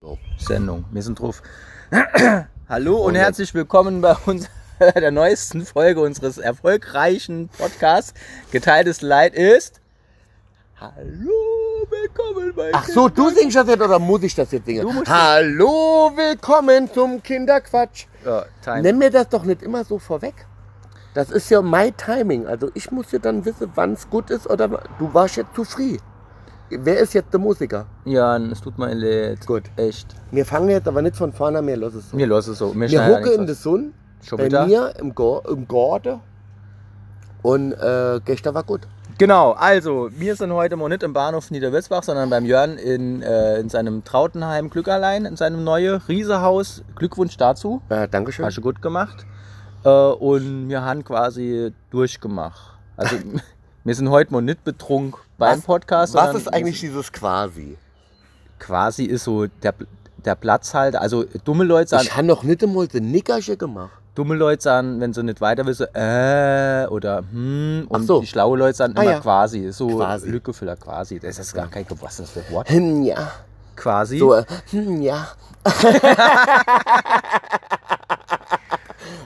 So. Sendung. Wir sind drauf. Hallo und herzlich willkommen bei uns der neuesten Folge unseres erfolgreichen Podcasts. Geteiltes Leid ist. Hallo, willkommen bei Ach so, du singst das jetzt oder muss ich das jetzt singen? Du musst Hallo, willkommen zum Kinderquatsch. Ja, Time. Nenn mir das doch nicht immer so vorweg. Das ist ja my timing. Also ich muss ja dann wissen, wann es gut ist oder du warst jetzt zu früh. Wer ist jetzt der Musiker? Jan, es tut mir leid. Gut. Echt. Wir fangen jetzt aber nicht von vorne an, wir los es so. Mir los es so. Wir schneidet hocken in der Sonne. Schon bei wieder? mir im, Go im Garten und äh, gestern war gut. Genau, also wir sind heute mal nicht im Bahnhof Niederwitzbach, sondern beim Jörn in, äh, in seinem Trautenheim Glückerlein, in seinem neuen Riesehaus. Glückwunsch dazu. Ja, Dankeschön. Hast du gut gemacht. Äh, und wir haben quasi durchgemacht. Also wir sind heute mal nicht betrunken beim Was- Podcast. Was ist eigentlich dieses quasi? Quasi ist so der, der Platz halt. Also dumme Leute sagen, Ich habe noch nicht einmal den Nickersche gemacht. dumme Leute sagen, wenn sie nicht weiter wissen, äh oder hm. Und so. die schlaue Leute sagen Ah, immer ja. quasi. So Quasi. Lückefüller quasi. Das ist gar kein was das für Wort. Hm, ja. Quasi. So, äh, hm, ja.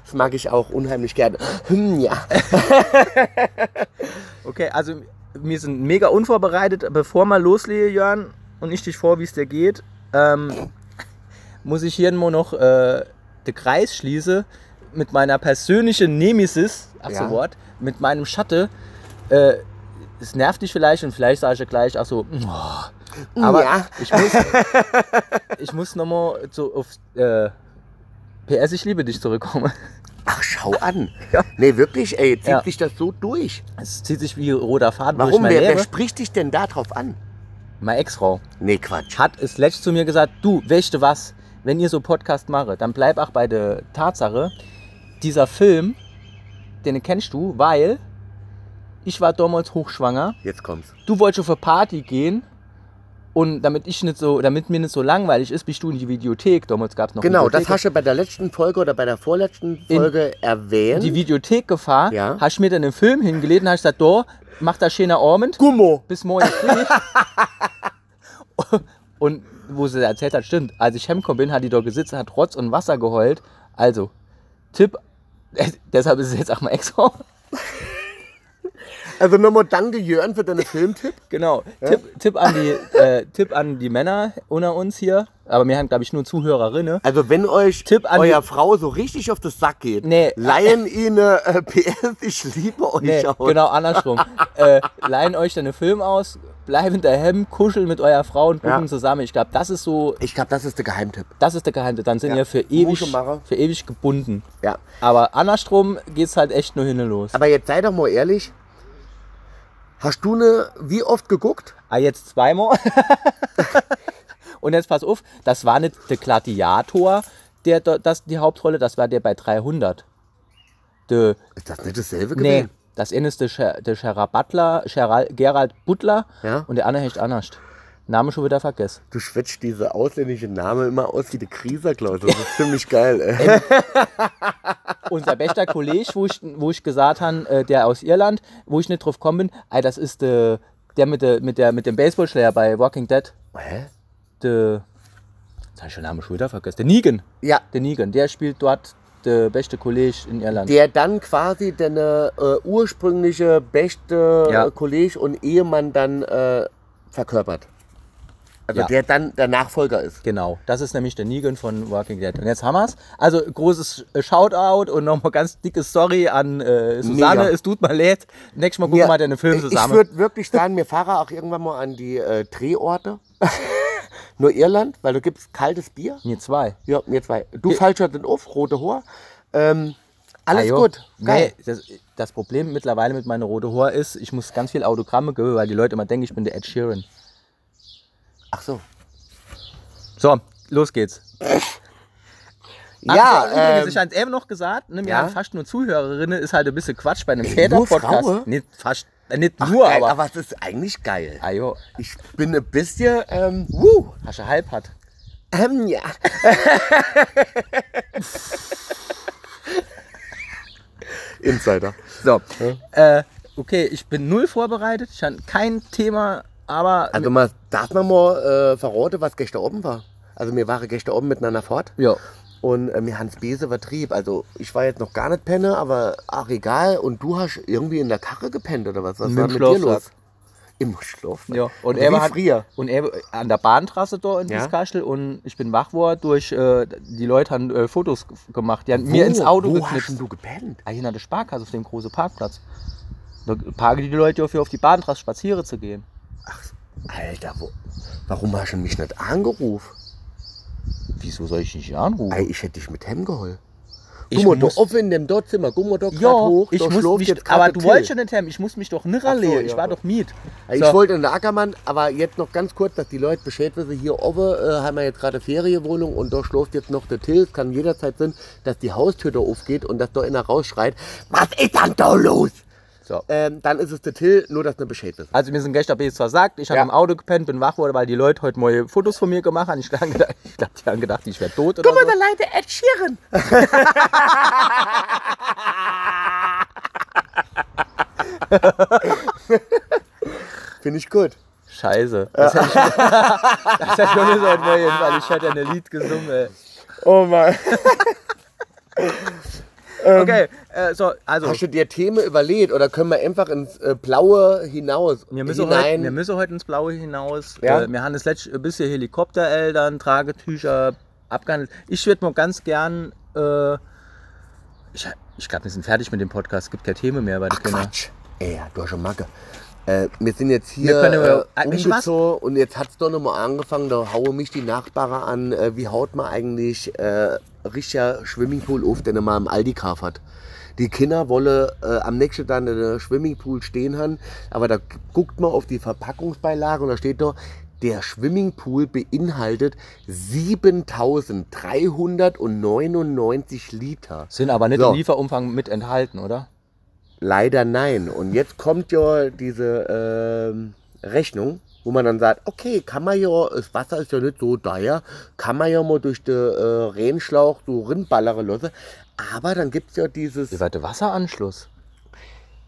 das mag ich auch unheimlich gerne. Hm, ja. Okay, also wir sind mega unvorbereitet. Bevor wir loslegen, Jörn, und ich dich vor, wie es dir geht, ähm, muss ich hier nur noch äh, den Kreis schließen mit meiner persönlichen Nemesis, ach so Ja. Wort, mit meinem Schatten. Äh, es nervt dich vielleicht und vielleicht sage ich gleich, ach so, oh. aber ja. ich muss, ich muss nochmal so auf äh, PS, ich liebe dich zurückkommen. Ach, schau an. Ja. Nee, wirklich, ey, zieht Ja. sich das so durch. Es zieht sich wie roter Faden durch Warum? Wer, wer spricht dich denn da drauf an? Meine Ex-Frau. Nee, Quatsch. hat es letztens zu mir gesagt, du, weißt du was, wenn ihr so Podcast mache, dann bleib auch bei der Tatsache, dieser Film, den kennst du, weil ich war damals hochschwanger, Jetzt kommt's. du wolltest auf eine Party gehen und damit ich nicht so, damit mir nicht so langweilig ist, bist du in die Videothek, damals gab es noch Genau, das hast du bei der letzten Folge oder bei der vorletzten Folge erwähnt. die Videothek gefahren, Ja. hast mir dann den Film hingelegt und hast gesagt, da, mach da schöner Abend, Gummo. bis morgen und wo sie erzählt hat, stimmt. Als ich heimgekommen bin, hat die dort gesitzt, hat Rotz und Wasser geheult. Also, Tipp, deshalb ist es jetzt auch mal extra. Also nochmal danke Jörn für deinen Filmtipp. Genau. Tipp, Tipp, an die, äh, Tipp an die Männer unter uns hier. Aber wir haben, glaube ich, nur Zuhörerinnen. Also wenn euch Tipp an euer die- Frau so richtig auf den Sack geht, Nee. leihen ihnen äh, PS, ich liebe euch Nee, aus. genau andersrum. äh, leihen euch dann einen Film aus, bleiben daheim, kuscheln mit eurer Frau und gucken Ja. zusammen. Ich glaube, das ist so, Ich glaube, das ist der Geheimtipp. das ist der Geheimtipp. Dann sind Ja. ihr für ewig, für ewig gebunden. Ja. Aber andersrum geht's halt echt nur hin und los. Aber jetzt sei doch mal ehrlich. Hast du eine, wie oft geguckt? Ah, jetzt zweimal. und jetzt pass auf, das war nicht der Gladiator, der das die Hauptrolle, das war der bei 300. Der, Ist das nicht dasselbe nee, gewesen? das eine ist der, Scher, Gerald Butler Ja. und der andere heißt anders. Name schon wieder vergessen. Du schwätzt diese ausländische Name immer aus wie der Kriserklaus. Das ist ziemlich geil, ey. Unser bester Kollege, wo ich, wo ich gesagt habe, äh, der aus Irland, wo ich nicht drauf gekommen bin, ey, das ist der, der mit, der, mit, der, mit dem Baseballschläger bei Walking Dead. Hä? Der, jetzt habe ich den Namen schon wieder vergessen. Der Negan. Ja, Der Negan, der spielt dort der beste Kollege in Irland. der dann quasi deine äh, ursprüngliche beste Ja. äh, Kollege und Ehemann dann äh, verkörpert. Also Ja. der dann der Nachfolger ist. Genau, das ist nämlich der Negan von Walking Dead. Und jetzt haben wir's. Also großes Shoutout und nochmal ganz dickes Sorry an äh, Susanne. Mega. Es tut mir leid. Nächstes Mal gucken wir deine Filme Ich zusammen. würde wirklich sagen, wir fahren auch irgendwann mal an die äh, Drehorte. Nur Irland, weil du gibst kaltes Bier. Mir zwei. Ja, mir zwei. Du Ge- fallst schon den auf, rote Haar. Ähm, alles Ah, gut. Geil. Nee, das, das Problem mittlerweile mit meiner rote Haar ist, ich muss ganz viel Autogramme geben, weil die Leute immer denken, ich bin der Ed Sheeran. Ach so. So, los geht's. Ja, Ach so, übrigens, ähm, ich habe eben noch gesagt, ne, wir ja? fast nur Zuhörerinnen, ist halt ein bisschen Quatsch bei einem Väter-Podcast. Frauen? Nicht fast, äh, nicht nur, geil, aber. aber es ist eigentlich geil. Ah, jo, Ich bin ein bisschen, ähm, wuh. hast du halb hat. Ähm, ja. Insider. So, äh, okay, ich bin null vorbereitet, ich habe kein Thema, aber Also man darf man mal äh, verraten, was gestern oben war. Also wir waren gestern oben miteinander fort. Ja. Und äh, mir Hans Bese vertrieb. Also ich war jetzt noch gar nicht penne, aber ach egal. Und du hast irgendwie in der Karre gepennt oder was? Was Mit war mit dir los? Im Schlafsack. Ja, und Oder er war früher. Und er an der Bahntrasse da in Ja. Biskastel und ich bin wach geworden durch, äh, die Leute haben äh, Fotos gemacht. Die haben mir ins Auto Wo hast geknipst. denn du gepennt? Ah, hier nach der Sparkasse auf dem großen Parkplatz. Da parken die Leute dafür auf die Bahntrasse spazieren zu gehen. Alter, wo, warum hast du mich nicht angerufen? Wieso soll ich nicht anrufen? Ey, ich hätte dich mit Hem geholt. Ich Guck mal, muss- da offen in dem Dortzimmer. Guck mal, da grad ja, hoch. ich muss mich, aber du wolltest schon nicht haben. Ich muss mich doch Ach so, lehen. ja, ich war doch Miet. Ich So. wollte in der Ackermann, aber jetzt noch ganz kurz, dass die Leute Bescheid wissen. Hier oben äh, haben wir jetzt gerade Ferienwohnung und da schläft jetzt noch der Till. Es kann jederzeit sein, dass die Haustür da aufgeht und dass da einer rausschreit. Was ist denn da los? So. Ähm, dann ist es der Till, nur dass wir Bescheid wissen. Also mir sind gestern zwar sagt, ich habe Ja. im Auto gepennt, bin wach geworden, weil die Leute heute neue Fotos von mir gemacht haben. Ich glaube, die haben gedacht, ich wäre tot oder so. da leidet Ed Sheeran. Finde ich gut. Scheiße. Das hätte ich, das hätte ich noch nicht so wollen, weil ich hätte ein Lied gesungen. Ey. Oh Mann. Okay, äh, so, also Hast du dir Themen überlegt oder können wir einfach ins äh, Blaue hinaus? wir müssen, hinein? heute, wir müssen heute ins Blaue hinaus. Ja? Äh, wir haben das letzte ein bisschen Helikoptereltern, Tragetücher abgehandelt. Ich würde mal ganz gern, äh, ich, ich glaube, wir sind fertig mit dem Podcast. Es gibt keine Themen mehr bei den Kindern. Quatsch. Ey, ja, du hast schon Macke. Äh, wir sind jetzt hier Wir können äh, weißt du und jetzt hat es doch nochmal angefangen, da haue mich die Nachbarn an, äh, wie haut man eigentlich äh, richtiger Swimmingpool auf, den er mal im Aldi kauft hat. Die Kinder wollen äh, am nächsten Tag einen Swimmingpool stehen haben, aber da guckt man auf die Verpackungsbeilage und da steht da, der Swimmingpool beinhaltet 7399 Liter. Sind aber nicht So. im Lieferumfang mit enthalten, oder? Leider nein. Und jetzt kommt ja diese ähm, Rechnung, wo man dann sagt, okay, kann man ja, das Wasser ist ja nicht so teuer, kann man ja mal durch den äh, Rennschlauch so rinballern lassen. Aber dann gibt es ja dieses, Über den Wasseranschluss.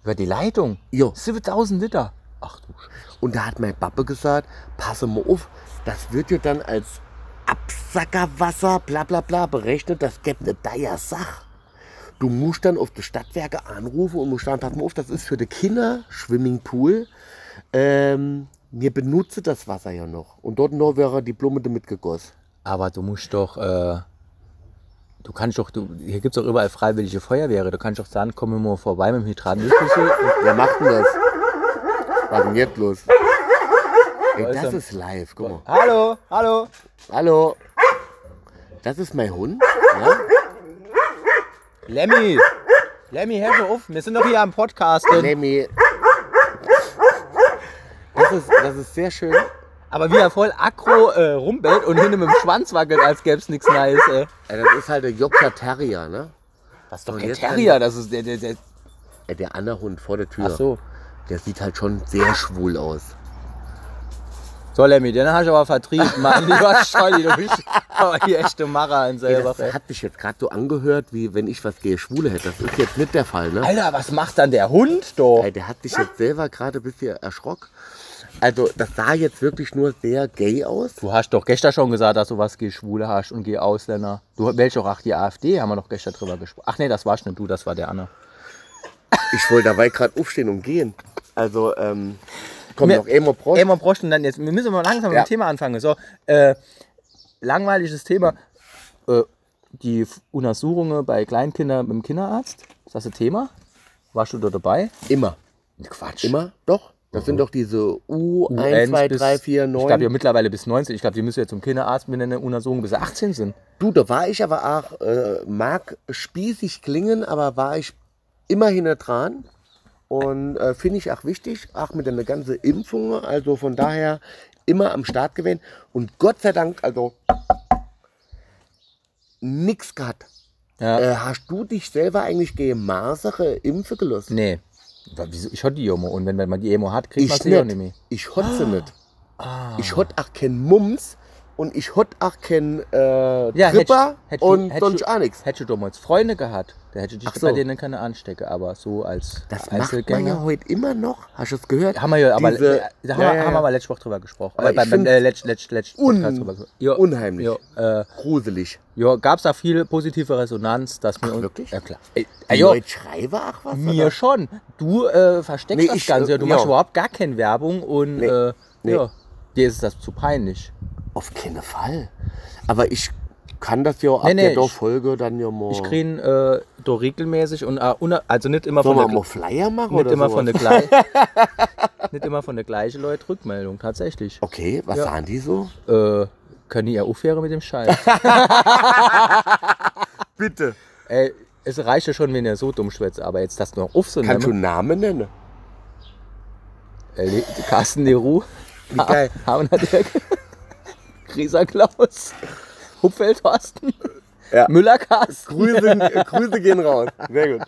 Über die Leitung. jo, 7000 Liter. Ach du Scheiße. und da hat mein Pappe gesagt, passe mal auf, das wird ja dann als Absackerwasser, bla bla bla berechnet, das gibt eine Deier Sache. Du musst dann auf die Stadtwerke anrufen und musst sagen, pass mal auf, das ist für die Kinder Swimmingpool. Ähm, wir benutzen das Wasser ja noch. Und dort noch wäre die Blume damit gegossen. Aber du musst doch, äh, du kannst doch, du, hier gibt es doch überall freiwillige Feuerwehre. Du kannst doch sagen, komm mal vorbei mit dem Hydrantenschlüssel. Wer macht denn das? Was ist denn jetzt los? Ey, das ist live, guck mal. hallo, hallo. Hallo. Das ist mein Hund. Ja? Lemmy. Lemmy, hör auf. Wir sind doch hier am Podcast. Lemmy. Das ist, das ist sehr schön. Aber wie er voll aggro äh, rumbellt und hinten mit dem Schwanz wackelt, als gäbe es nichts Neues. Ey. Ja, das ist halt der Yorkshire Terrier, ne? Das ist doch Und kein Terrier. Das ist der, der, der. Äh, Der andere Hund vor der Tür. Ach so. Der sieht halt schon sehr schwul aus. So, Lemmy, den hast du aber vertrieben, mein lieber Scholli. Du bist aber die echte Mara in Ey, selber. das hat sich jetzt gerade so angehört, wie wenn ich was gegen Schwule hätte. Das ist jetzt nicht der Fall, ne? Alter, was macht dann der Hund doch? Ey, der hat sich jetzt selber gerade ein bisschen erschrocken. Also, das sah jetzt wirklich nur sehr gay aus. Du hast doch gestern schon gesagt, dass du was gegen Schwule hast und gegen Ausländer. Du wählst doch auch die AfD, haben wir doch gestern drüber gesprochen. Ach nee, das warst nicht du, das war der Anne. Ich wollte dabei gerade aufstehen und gehen. Also, ähm, komm Mir- noch Emo Prost. Ey, man bräuchten dann jetzt, wir müssen mal langsam mit Ja. dem Thema anfangen. So, äh, langweiliges Thema. Äh, die Untersuchungen bei Kleinkindern beim Kinderarzt. Ist das ein Thema? Warst du da dabei? Immer. Quatsch. Immer? Doch. Das sind doch diese U1, UN 2, bis- 3, 4, Ich 9. glaube ja mittlerweile bis 19. Ich glaube, die müssen jetzt zum Kinderarzt mit einer Untersuchung, bis sie 18 sind. Du, da war ich aber auch, äh, mag spießig klingen, aber war ich immerhin dran. Und äh, finde ich auch wichtig, auch mit einer ganzen Impfung. Also von daher immer am Start gewesen. Und Gott sei Dank, also nix gehabt. Ja. Äh, hast du dich selber eigentlich gegen Masere impfen gelassen? Nee. Wieso? Ich hatte die Emo und wenn, man die Emo hat, kriegt man sie auch nicht. mehr. Ich hot sie nicht. Ah. Ich hot auch kein Mums, und ich hot auch kein äh, Ja, hätt- Tripper hätt du- und hätt sonst auch nichts. Hättest du damals Freunde gehabt, dann hättest du dich Ach so. bei denen keine anstecken, aber so als Das macht man ja Einzelgänger. heute immer noch. Hast du es gehört? Haben wir ja, aber Diese- äh, da haben, ja, wir, ja, haben wir ja. aber letzte Woche drüber gesprochen. Aber äh, beim beim äh, letzt, letzt, letzt un- drüber gesprochen. Ja, unheimlich. Ja, äh, Gruselig. ja gab es da viel positive Resonanz, dass wir Ach, uns- wirklich? Ja klar. Ey, Die äh, jo, Leute schreiben auch was? mir oder? schon. Du äh, versteckst Nee, das ich, Ganze, äh, ja. du ja. machst überhaupt gar keine Werbung und Nee, äh, nee. ja, dir ist das zu peinlich. Auf keinen Fall. Aber ich kann das ja ab Nee, nee, der ich- Folge dann ja mal. Ich kriege äh, da regelmäßig und äh, also nicht immer Sollen von der mal Flyer machen nicht oder immer sowas? von der gleichen nicht immer von der gleichen Leute Rückmeldung tatsächlich. Okay, was Ja. sagen die so? Äh, können die ja aufhören mit dem Scheiß. Bitte. Ey, es reicht ja schon, wenn ihr so dumm schwätzt, aber jetzt das noch auf so Kannst du nehmen. Namen nennen? Äh, Carsten Leroux, Wie geil. Harner Dirk, Grieser Klaus, Hupfeld Thorsten, Ja. Müller Carsten. Grüße, äh, Grüße gehen raus. Sehr gut.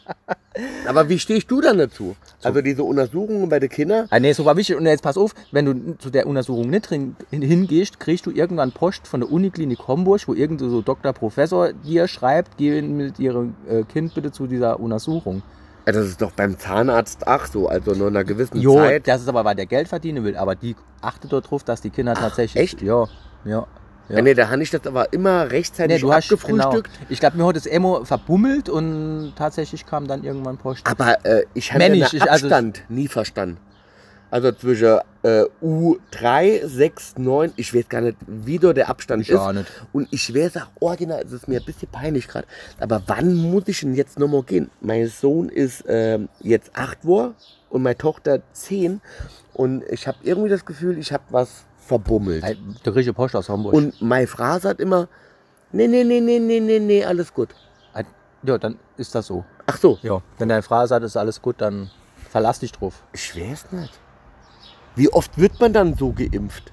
Aber wie stehst du dann dazu? Also diese Untersuchungen bei den Kindern? Ah, nee, so war wichtig. Und jetzt pass auf, wenn du zu der Untersuchung nicht hin- hingehst, kriegst du irgendwann Post von der Uniklinik Homburg, wo irgend so Doktor, Professor dir schreibt, gehen mit ihrem äh, Kind bitte zu dieser Untersuchung. Ja, das ist doch beim Zahnarzt auch so, also nur einer gewissen Jo, Zeit. das ist aber, weil der Geld verdienen will. Aber die achtet dort drauf, dass die Kinder tatsächlich. echt? Ja, ja. Ja. Nee, da habe ich das aber immer Nee, rechtzeitig du hast genau. abgefrühstückt. Ich glaube, mir hat das Emo verbummelt und tatsächlich kam dann irgendwann Post. Aber äh, ich habe den also- Abstand nie verstanden. Also zwischen äh, U3, 6, 9, ich weiß gar nicht, wie da der Abstand Ich ist. auch nicht. Und ich wäre auch original, es ist mir ein bisschen peinlich gerade. Aber wann muss ich denn jetzt nochmal gehen? Mein Sohn ist ähm, jetzt 8 Uhr und meine Tochter 10. Und ich habe irgendwie das Gefühl, ich habe was verbummelt. Ey, Der kriegt Post aus Hamburg. Und meine Frau sagt immer, nee, nee, nee, nee, nee, nee, nee, alles gut. ja, dann ist das so. Ach so, Ja. Wenn deine Frau sagt, ist alles gut, dann verlass dich drauf. ich weiß nicht. Wie oft wird man dann so geimpft?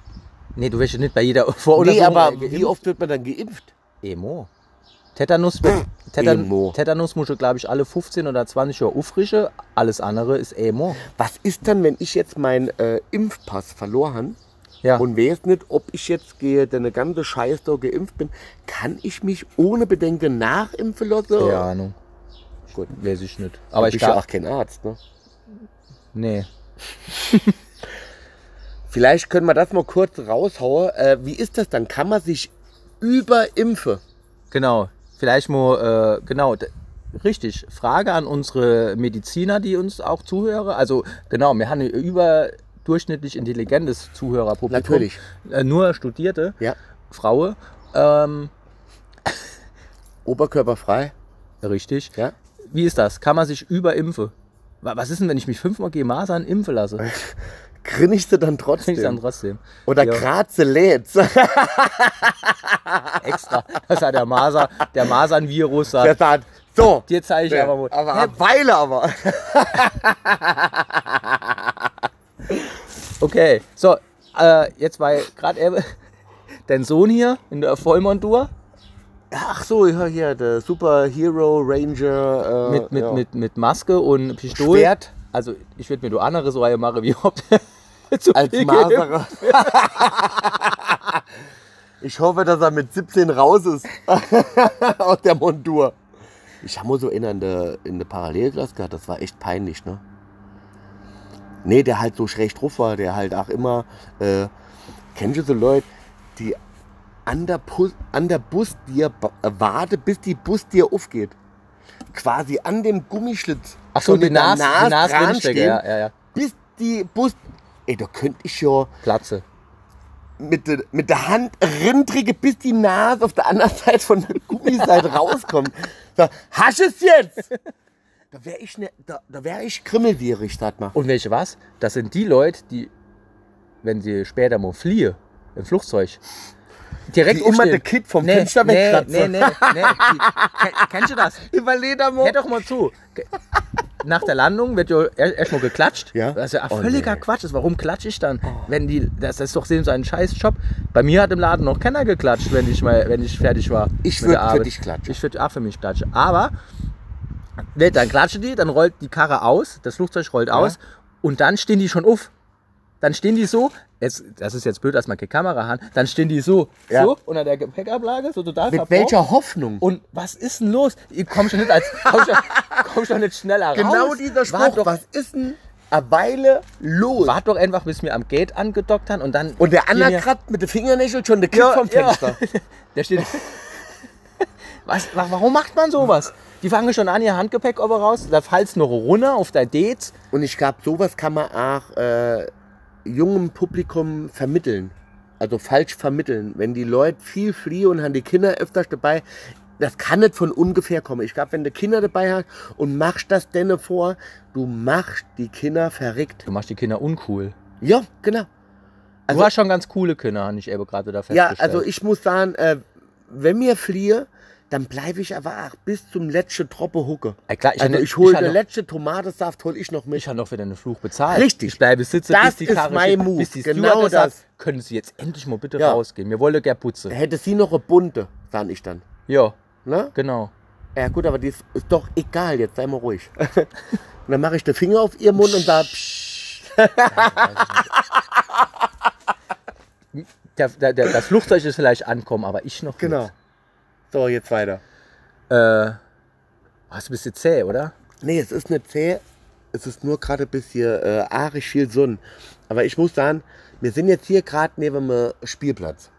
Nee, du wirst ja nicht bei jeder Voruntersuchung Nee, aber äh, geimpft. wie oft wird man dann geimpft? Emo. Tetanus, Tetan Emo. Tetanus musst du, glaube ich, alle 15 oder 20 Jahre auffrischen. Alles andere ist Emo. Was ist dann, wenn ich jetzt meinen äh, Impfpass verloren habe Ja. und weiß nicht, ob ich jetzt gehe, denn eine ganze Scheiß da geimpft bin, kann ich mich ohne Bedenken nachimpfen lassen? Keine Ahnung. Gut. Weiß ich nicht. Aber ich bin ja auch kein Arzt. Ne? Nee. Vielleicht können wir das mal kurz raushauen. Äh, wie ist das dann? Kann man sich überimpfen? Genau. Vielleicht mal, äh, genau. Richtig. Frage an unsere Mediziner, die uns auch zuhören. Also, genau, wir haben ein überdurchschnittlich intelligentes Zuhörerpublikum. Natürlich. Äh, nur Studierte, Ja. Frauen. Ähm, Oberkörperfrei? richtig. Ja. Wie ist das? Kann man sich überimpfen? Wa- Was ist denn, wenn ich mich fünfmal gegen Masern impfen lasse? Grinst du dann trotzdem? ich dann trotzdem. Oder Ja. Graze lädst? Extra. Das hat der Masern, der Masern-Virus Der sagt. so. Dir zeige ich Ja, aber mal. aber Weile aber. Okay, so, äh, jetzt war gerade dein Sohn hier in der Vollmontur Ach so, ja, hier, der Superhero Ranger. Äh, mit, mit, ja. mit, mit Maske und Pistole. Schwert. Also, ich würde mir du andere so Reihe machen, wie ob zu Als Maserer. ich hoffe, dass er mit 17 raus ist. Aus der Montur. Ich habe mal so in der, in der Parallelklasse gehabt, das war echt peinlich, ne? Nee, der halt so schräg drauf war, der halt auch immer, äh, kennst du so Leute, die an der, an der Bus dir äh, warte, bis die Bus dir aufgeht. Quasi an dem Gummischlitz. Ach so, schon die der Nas, Nas dran stehen, ja, ja, ja. bis die Bus. Ey, da könnte ich ja Platze. mit, der- mit der Hand rintrige, bis die Nase auf der anderen Seite von der Gummiseite rauskommt. So, hasch es jetzt! Da wäre ich, ne, da, da wär ich krimmelwierig, sag mal. Und welche was? Das sind die Leute, die, wenn sie später mal fliehen, im Flugzeug, direkt Die immer aufstehen. der Kid vom nee, Fenster nee, wegkratzen. nee, nee, nee. Die, kenn, kennst du das? Über Ledermo. Hör doch mal zu. Nach der Landung wird ja er- erstmal geklatscht. Ja. Das ist ja Oh, völliger nee. Quatsch. Warum klatsche ich dann? Wenn die, das ist doch so ein scheiß Job. Bei mir hat im Laden noch keiner geklatscht, wenn ich, mal, wenn ich fertig war. Ich mit der würd für dich klatschen. Ich würde auch für mich klatschen. Aber ne, dann klatschen die, dann rollt die Karre aus, das Flugzeug rollt aus und dann stehen die schon auf. dann stehen die so, jetzt, das ist jetzt blöd, dass man keine Kamera hat, dann stehen die so, Ja. so unter der Gepäckablage, so total Mit verborgen. welcher Hoffnung? Und was ist denn los? Ich komm schon nicht, als, komm schon, komm schon nicht schneller genau raus. dieser Spruch. Doch, was ist denn eine Weile los? wart doch einfach, bis wir am Gate angedockt haben und dann... Und der wir- Anakrat mit den Fingernägeln schon der Kick Ja, vom ja. Fenster. Der steht. Was, wa- warum macht man sowas? Die fangen schon an, ihr Handgepäck aber raus, da fallst noch runter auf dein Dates. Und ich glaube, sowas kann man auch äh, jungem Publikum vermitteln. Also falsch vermitteln. Wenn die Leute viel fliehen und haben die Kinder öfters dabei, das kann nicht von ungefähr kommen. Ich glaube, wenn du Kinder dabei hast und machst das denen vor, du machst die Kinder verrückt. Du machst die Kinder uncool. Ja, genau. Also- du hast schon ganz coole Kinder, habe ich eben gerade da Ja, festgestellt. also ich muss sagen, äh, wenn mir fliehe, dann bleibe ich aber auch bis zum letzten Troppe hucke. Ja, klar, ich also ich hole den letzten Tomatensaft, hole ich noch mit. Ich habe noch für deinen Fluch bezahlt. Richtig. Ich bleibe sitzen, Das bis die ist Karre mein steht, Move. bis die Genau Stewardess sagt, das. können Sie jetzt endlich mal bitte Ja. rausgehen? Wir wollen gerne putzen. Hätte sie noch eine bunte, sag ich dann. Ja, Ne? genau. Ja gut, aber die ist, ist doch egal, jetzt sei mal ruhig. und dann mache ich den Finger auf ihr Mund und sage, Der, der, der, das Flugzeug ist vielleicht ankommen, aber ich noch genau. So, jetzt weiter. Äh, hast du ein bisschen zäh, oder? Nee, es ist nicht zäh. Es ist nur gerade ein bisschen äh, arisch viel Sonne. Aber ich muss sagen, wir sind jetzt hier gerade neben dem Spielplatz.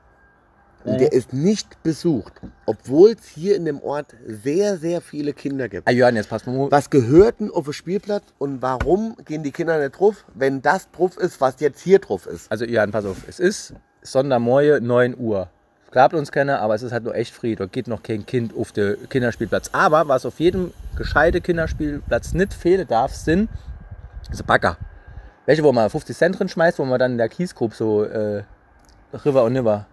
Und der ist nicht besucht, obwohl es hier in dem Ort sehr, sehr viele Kinder gibt. Ah, Jörn, jetzt pass mal. Was gehört denn auf den Spielplatz und warum gehen die Kinder nicht drauf, wenn das drauf ist, was jetzt hier drauf ist? Also Jan, pass auf, es ist Sonntagmorgen 9 Uhr. Glaubt uns keiner, aber es ist halt nur echt früh. Da geht noch kein Kind auf den Kinderspielplatz. Aber was auf jedem gescheite Kinderspielplatz nicht fehlen darf, sind so Bagger. Welche, wo man 50 Cent drin schmeißt, wo man dann in der Kiesgrube so äh, River und Niver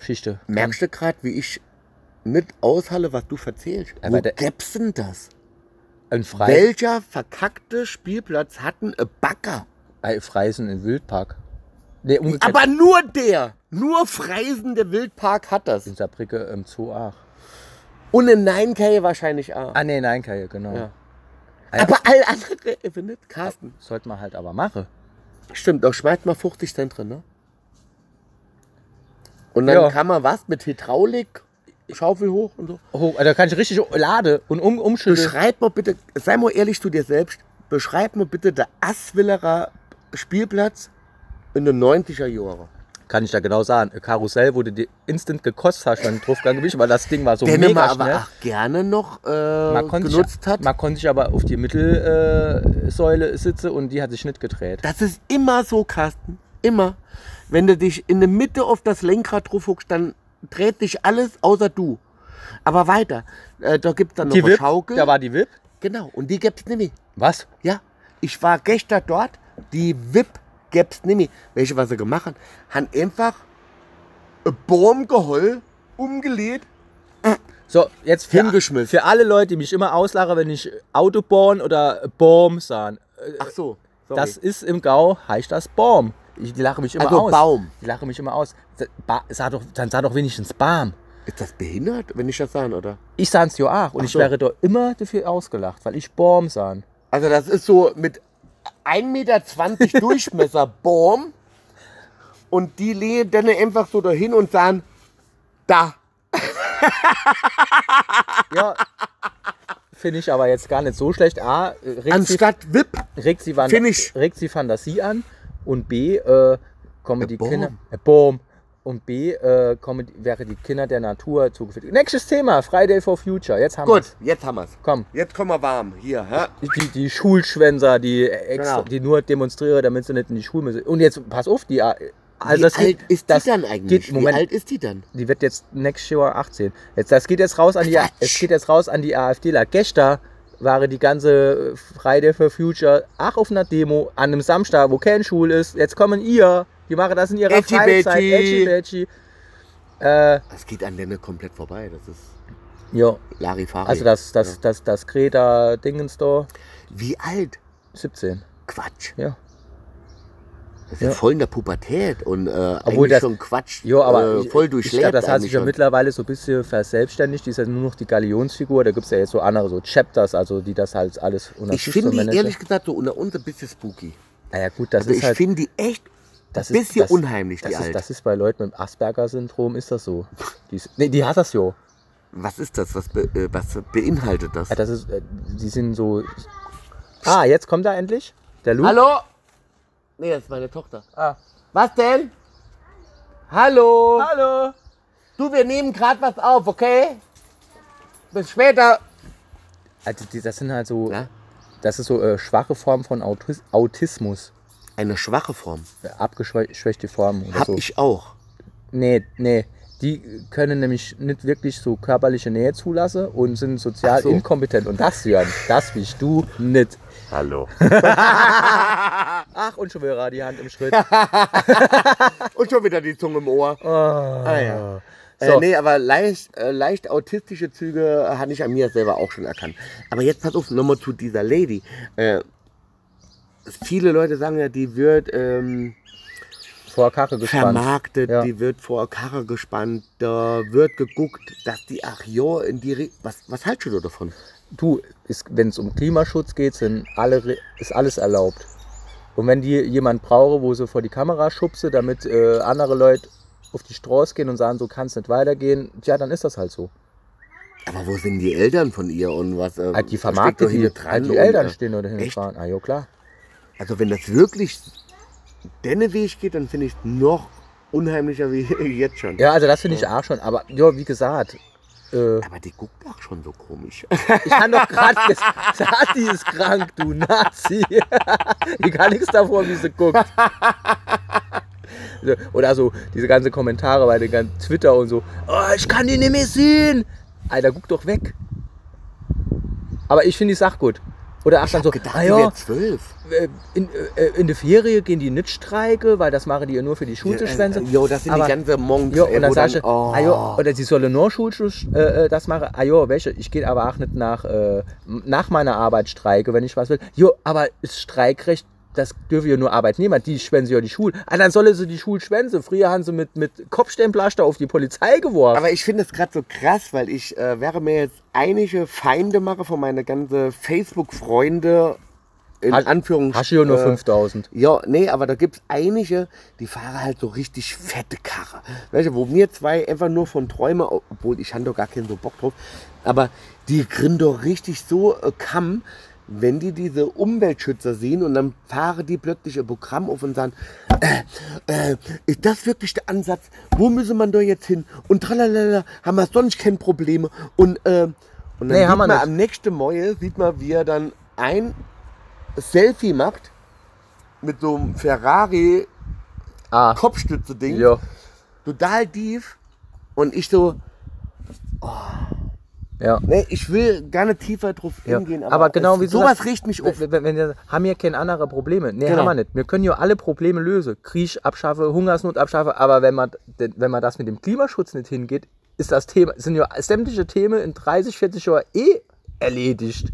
Schichte. Merkst du gerade, wie ich nicht aushalle, was du erzählst? Aber Wo gäb's denn das? Ein Frei Welcher verkackte Spielplatz hat einen Bagger? bei Freisen im Wildpark. Nee, umgekehrt. Aber nur der, nur Freisen der Wildpark hat das. in Saarbrücke im Zoo auch. Und in Neinkai wahrscheinlich auch. Ah, nee, nein, Kai, genau. Ja. Aber all andere, nicht, Carsten. Sollte man halt aber machen. Stimmt, da schmeißt man 50 Cent drin, ne? Und dann Ja. kann man was mit Hydraulik, Schaufel hoch und so. Oh, da kann ich richtig lade und um, umschütteln. Beschreib mal bitte, sei mal ehrlich zu dir selbst, beschreib mal bitte der Asswillerer Spielplatz in den 90er Jahren. Kann ich da genau sagen. Karussell, wo du dir instant gekostet hast, wenn du draufgegangen bist, weil das Ding war so Den mega man aber schnell. auch gerne noch äh, Man genutzt sich, hat. man konnte sich aber auf die Mittelsäule äh, sitzen und die hat sich nicht gedreht. Das ist immer so, Carsten. Immer. Wenn du dich in der Mitte auf das Lenkrad drauf huckst, dann dreht dich alles außer du. Aber weiter. Äh, da gibt es dann noch Die eine Schaukel. da war die VIP. genau. Und die gibt's nicht mehr. Was? Ja. Ich war gestern dort. Die VIP gibt's nicht mehr. Welche, was sie gemacht haben, haben einfach ein Baumgeheul umgelegt. So, jetzt für, Hingeschmissen. für alle Leute, die mich immer auslachen, wenn ich Autobahn oder Baum sagen. Ach so. Sorry. Das ist im Gau, heißt das Baum. Ich lache mich immer Also aus. Baum. Die lache mich immer aus. Ba, sag doch, dann sag doch wenigstens Baum. ist das behindert, wenn ich das sage, oder? Ich sah's ja auch und Ach ich so. wäre doch immer dafür ausgelacht, weil ich Baum sah. Also das ist so mit 1,20 Meter Durchmesser Baum. Und die lehen dann einfach so dahin und sagen, da. Ja, finde ich aber jetzt gar nicht so schlecht. A, regt sie, Anstatt VIP. regt sie, Fan- regt sie Fantasie an und B, äh, kommen die. Kinder. Baum. Und B, äh, kommen, wäre die Kinder der Natur zugeführt. Nächstes Thema, Friday for Future. Jetzt haben Gut, wir's. jetzt haben wir's. Komm, Jetzt kommen wir warm. Hier, hä? die, die Schulschwänzer, die, extra, Genau. die nur demonstrieren, damit sie nicht in die Schule müssen. Und jetzt, pass auf, die. äh, Also Wie das alt geht, ist das die dann eigentlich? Geht, Moment, Wie alt ist die dann? die wird jetzt nächstes Jahr 18. Jetzt, das geht jetzt raus an die, es geht jetzt raus an die AfDler. Gestern war die ganze Friday for Future auch auf einer Demo an einem Samstag, wo keine Schule ist. Jetzt kommen ihr, die machen das in ihrer Edgy Freizeit. Edgy Badgy. Äh, Das geht an denen komplett vorbei. Das ist ja, Larifari. also das, das, Ja. das, das Greta Dingens da, Wie alt? 17. Quatsch. Ja. Das ist ja, Ja. voll in der Pubertät und äh, Obwohl eigentlich das- schon Quatsch. Ja, aber äh, ich, voll ich durchlebt. glaube, das hat sich ja schon. mittlerweile so ein bisschen verselbstständigt. Die ist ja nur noch die Galionsfigur. Da gibt es ja jetzt so andere, so Chapters, also die das halt alles Ich unterstützen finde und die managen. ehrlich gesagt so unter uns ein bisschen spooky. Ah ja gut, das Also ist ich halt finde die echt das ist, bisschen das, unheimlich, das die ist, alt. das ist bei Leuten mit Asperger-Syndrom ist das so. Die, ist, nee, die hat das jo. Was ist das? Was, be, äh, was beinhaltet das? Ja, das ist, äh, die sind so. Ah, jetzt kommt er endlich. Der Luke. Hallo? Nee, das ist meine Tochter. Ah. Was denn? Hallo? Hallo. Du, wir nehmen gerade was auf, okay? Bis später. Also die, das sind halt so, Ja? das ist so äh, schwache Form von Autis Autismus. Eine schwache Form. Äh, Abgeschwächte Form oder Hab so. ich auch. Nee, nee. Die können nämlich nicht wirklich so körperliche Nähe zulassen und sind sozial Ach so. inkompetent. Und das, Jörn, das bist du nicht. Hallo. Ach, und schon wieder die Hand im Schritt. Und schon wieder die Zunge im Ohr. ah, ja. So. Äh, nee, aber leicht, äh, leicht autistische Züge äh, hatte ich an mir selber auch schon erkannt. Aber jetzt pass auf, nochmal zu dieser Lady. Äh, viele Leute sagen ja, die wird ähm, Vor Karre gespannt. vermarktet, Ja. die wird vor Karre gespannt, da wird geguckt, dass die ach ja in die Ri was was haltest du davon? Du, wenn es um Klimaschutz geht, sind alle, Re- ist alles erlaubt. Und wenn die jemand brauche, wo sie vor die Kamera schubse, damit äh, andere Leute auf die Straße gehen und sagen, so kann es nicht weitergehen, ja, dann ist das halt so. Aber wo sind die Eltern von ihr und was? Äh, Halt die vermarktet die, dran halt die Eltern stehen oder hinten. Ah, ja, klar. Also wenn das wirklich denne Weg geht, dann finde ich es noch unheimlicher wie jetzt schon. Ja, also das finde ich auch schon. Aber ja, wie gesagt, äh, Aber die guckt auch schon so komisch. ich habe doch gerade gesagt, die ist krank, du Nazi. die kann nichts davor, wie sie guckt. Oder so diese ganzen Kommentare bei den ganzen Twitter und so. Oh, ich kann die nicht mehr sehen. Alter, guck doch weg. Aber ich finde die Sache gut. Oder ach dann so, gedacht, ah ja, zwölf. äh, in, äh, in der Ferie gehen die nicht streike, weil das machen die ja nur für die Schulschwänze. Jo, das sind Aber- die ganze Monks. Ja, ey, und dann sagst du, oh, ah, ja, oder sie sollen nur Schulschluss äh, äh, das machen. Ah ja, welche? Ich gehe aber auch nicht nach, äh, nach meiner Arbeit streike, wenn ich was will. Jo, aber ist Streikrecht, das dürfen ja nur Arbeitnehmer, die schwänzen ja die Schule. Ah, dann sollen sie die Schule schwänzen. Früher haben sie mit, mit Kopfsteinplaster auf die Polizei geworfen. Aber ich finde es gerade so krass, weil ich äh, wäre mir jetzt einige Feinde mache von meinen ganzen Facebook-Freunde in Hast- Anführungszeichen. Hast du ja nur äh, 5000. Ja, nee, aber da gibt es einige, die fahren halt so richtig fette Karre. Weißt du, wo mir zwei einfach nur von träume, obwohl ich habe doch gar keinen so Bock drauf, aber die grinsen doch richtig so äh, Kamm, wenn die diese Umweltschützer sehen und dann fahren die plötzlich ein Programm auf und sagen, äh, äh, ist das wirklich der Ansatz? Wo müsse man da jetzt hin? Und tralalala, haben wir sonst keine Probleme. Und, äh, und dann Nee, sieht haben wir man nicht. am nächsten Mäuel, sieht man, wie er dann ein Selfie macht mit so einem Ferrari Ah, Kopfstütze-Ding. Total tief. Und ich so, Ja. nee, ich will nicht tiefer drauf Ja. hingehen. Aber, genau es, wie sowas sagst, riecht mich auf. Wenn, wenn, wenn wir haben hier keine andere Probleme. Nee, Genau. haben wir nicht. Wir können ja alle Probleme lösen. Krieg abschaffe, Hungersnot abschaffe. Aber wenn man, wenn man das mit dem Klimaschutz nicht hingeht, ist das Thema, sind ja sämtliche Themen in 30, 40 Jahren eh erledigt.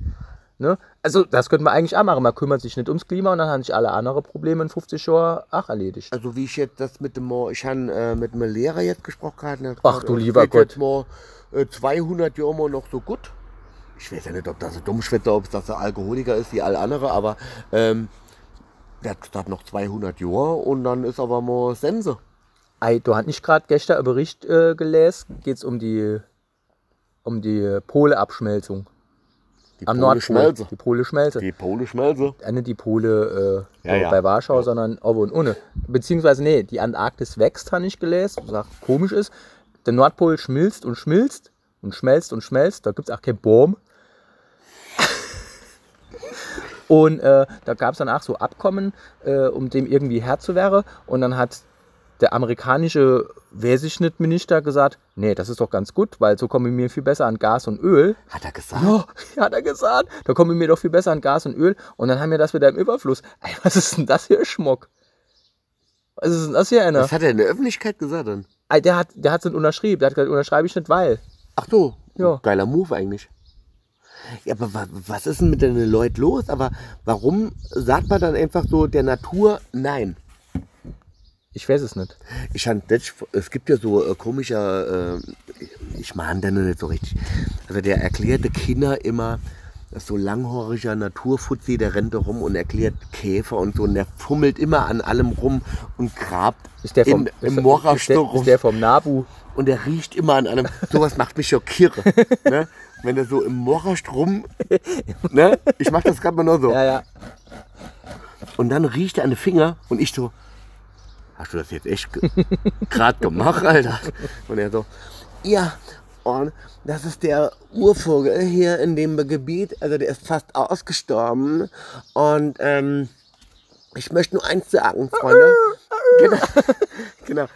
Ne? Also das könnte man eigentlich auch machen. Man kümmert sich nicht ums Klima und dann haben sich alle anderen Probleme in 50 Jahren auch erledigt. Also wie ich jetzt das mit dem, ich habe äh, mit einem Lehrer jetzt gesprochen. Ach, du lieber Gott. Mal 200 Jahre mal noch so gut. Ich weiß ja nicht, ob das ein Dummschwitter, ob das ein Alkoholiker ist wie alle anderen, aber ähm, der hat noch 200 Jahre und dann ist aber mal Sense. Ei, du hast nicht gerade gestern einen Bericht äh, gelesen, geht es um die, um die Poleabschmelzung Die am Pole. Schmelze. Die Pole Schmelze. Die Pole Schmelze. Äh, nicht die Pole äh, Ja, ja. bei Warschau, Ja. sondern Obe und Unne. Beziehungsweise, nee, die Antarktis wächst, habe ich gelesen, was auch komisch ist. Der Nordpol schmilzt und schmilzt und schmelzt und schmelzt. Da gibt es auch keinen Baum. und äh, da gab es dann auch so Abkommen, äh, um dem irgendwie Herr zu werden. Und dann hat der amerikanische, weiß ich nicht, Minister gesagt, nee, das ist doch ganz gut, weil so kommen wir viel besser an Gas und Öl. Hat er gesagt? Ja, hat er gesagt. Da kommen wir doch viel besser an Gas und Öl. Und dann haben wir das wieder im Überfluss. Ey, was ist denn das hier, Schmuck? Was ist denn das hier einer? Was hat er in der Öffentlichkeit gesagt dann? Ey, der hat der hat's nicht unterschrieben. Der hat gesagt, unterschreibe ich nicht, weil. Ach so, Ja. geiler Move eigentlich. Ja, aber wa- was ist denn mit den Leuten los? Aber warum sagt man dann einfach so der Natur nein? Ich weiß es nicht. Ich fand, es gibt ja so äh, komischer, äh, ich mahne den nicht so richtig. Also der erklärte Kinder immer, Das ist so langhaariger Naturfuzzi, der rennt da rum und erklärt Käfer und so. Und der fummelt immer an allem rum und grabt Ist der vom, in, im der, so ist rum. der vom Nabu? Und der riecht immer an allem. Sowas macht mich schockiere. ne? Wenn der so im Morasch rum. Ne? Ich mach das gerade mal nur so. Ja, ja. Und dann riecht er an den Finger und ich so, hast du das jetzt echt gerade gemacht, Alter? Und er so, ja, und das ist der Urvogel hier in dem Gebiet, also der ist fast ausgestorben. Und ähm, ich möchte nur eins sagen, Freunde. genau, genau.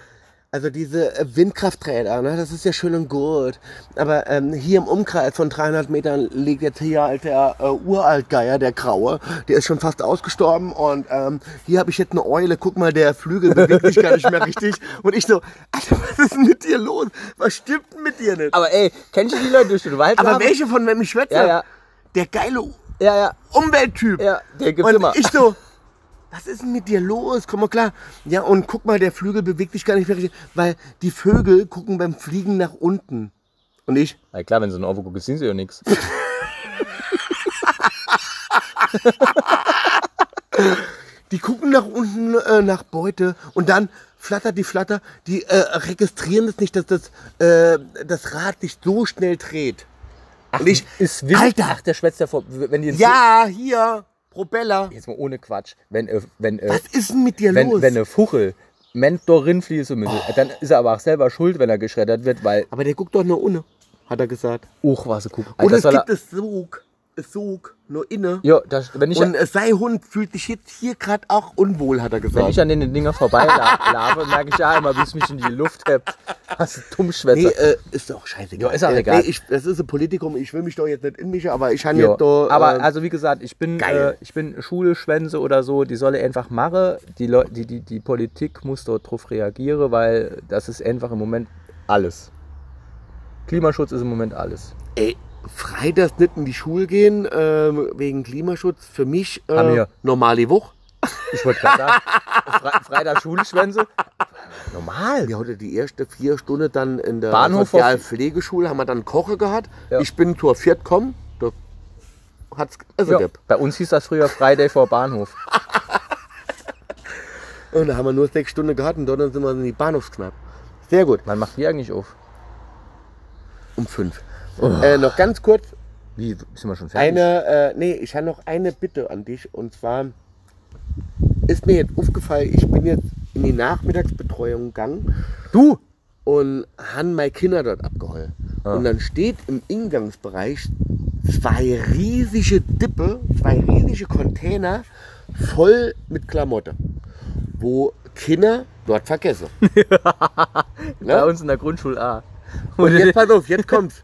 Also diese äh, Windkrafträder, ne, das ist ja schön und gut. Aber ähm, hier im Umkreis von 300 Metern liegt jetzt hier halt der äh, Uraltgeier, der Graue. Der ist schon fast ausgestorben. Und ähm, hier habe ich jetzt eine Eule. Guck mal, der Flügel bewegt sich gar nicht mehr richtig. Und ich so, Alter, was ist denn mit dir los? Was stimmt denn mit dir nicht? Aber ey, kennst du die Leute durch den Wald Aber welche von wem ich schwätze? Ja, ja. Der geile Ja, ja, Umwelttyp. ja. Der gibt's Und immer. ich so, was ist denn mit dir los? Komm mal klar. Ja, und guck mal, der Flügel bewegt sich gar nicht mehr richtig, weil die Vögel gucken beim Fliegen nach unten. Und ich, Na klar, wenn sie einen Aufgucken, sehen sie ja nichts. die gucken nach unten äh, nach Beute und dann flattert die Flatter, die äh, registrieren das nicht, dass das, äh, das Rad sich so schnell dreht. und ich, Ist Wind. Alter! Ach, der schwätzt ja vor. Wenn die ja, hier, Propeller. Jetzt mal ohne Quatsch. Wenn, äh, wenn, äh, Was ist denn mit dir wenn, los? wenn eine Fuchel Mentor rinfließen müsse, dann ist er aber auch selber schuld, wenn er geschreddert wird, weil. Aber der guckt doch nur ohne, hat er gesagt. Uch, was er guckt. Und Alter, es gibt es Sog, Sog, nur inne. ja, das, wenn ich, Und sei Hund fühlt sich jetzt hier gerade auch unwohl, hat er wenn gesagt. ich an den Dinger vorbeilaufe, merke ich ja immer, wie es mich in die Luft hebt. Was ein Dummschwätzer. nee, äh, ist doch scheißegal. Ja, ist auch Äh, egal. Nee, ich, das ist ein Politikum, ich will mich doch jetzt nicht in mich, aber ich habe jetzt da. aber äh, also wie gesagt, ich bin, äh, ich bin Schulschwänze oder so, die solle einfach machen. Die, Leu die, die, die Politik muss dort drauf reagieren, weil das ist einfach im Moment alles. Klimaschutz ist im Moment alles. ey, freitags nicht in die Schule gehen, ähm, wegen Klimaschutz, für mich äh, normale Woche. Ich wollte gerade sagen, Fre Freitag Schulschwänze. Normal. Wir hatten die erste vier Stunden dann in der Bahnhof Sozialpflegeschule, haben wir dann Koche gehabt. Ja. Ich bin zur Viert gekommen, da hat's also Ja, gehabt. bei uns hieß das früher Friday vor Bahnhof. Und da haben wir nur sechs Stunden gehabt und dort sind wir in die Bahnhofskneipe. Sehr gut. Wann macht die eigentlich auf? Um fünf. Äh, noch ganz kurz, Wie, sind wir schon fertig? eine, äh, nee, ich habe noch eine Bitte an dich. Und zwar ist mir jetzt aufgefallen, ich bin jetzt in die Nachmittagsbetreuung gegangen Du! und habe meine Kinder dort abgeholt. Ah. Und dann steht im Eingangsbereich zwei riesige Dippe, zwei riesige Container voll mit Klamotte, wo Kinder dort vergessen. Bei uns in der Grundschule A. Und jetzt pass auf, jetzt kommt's.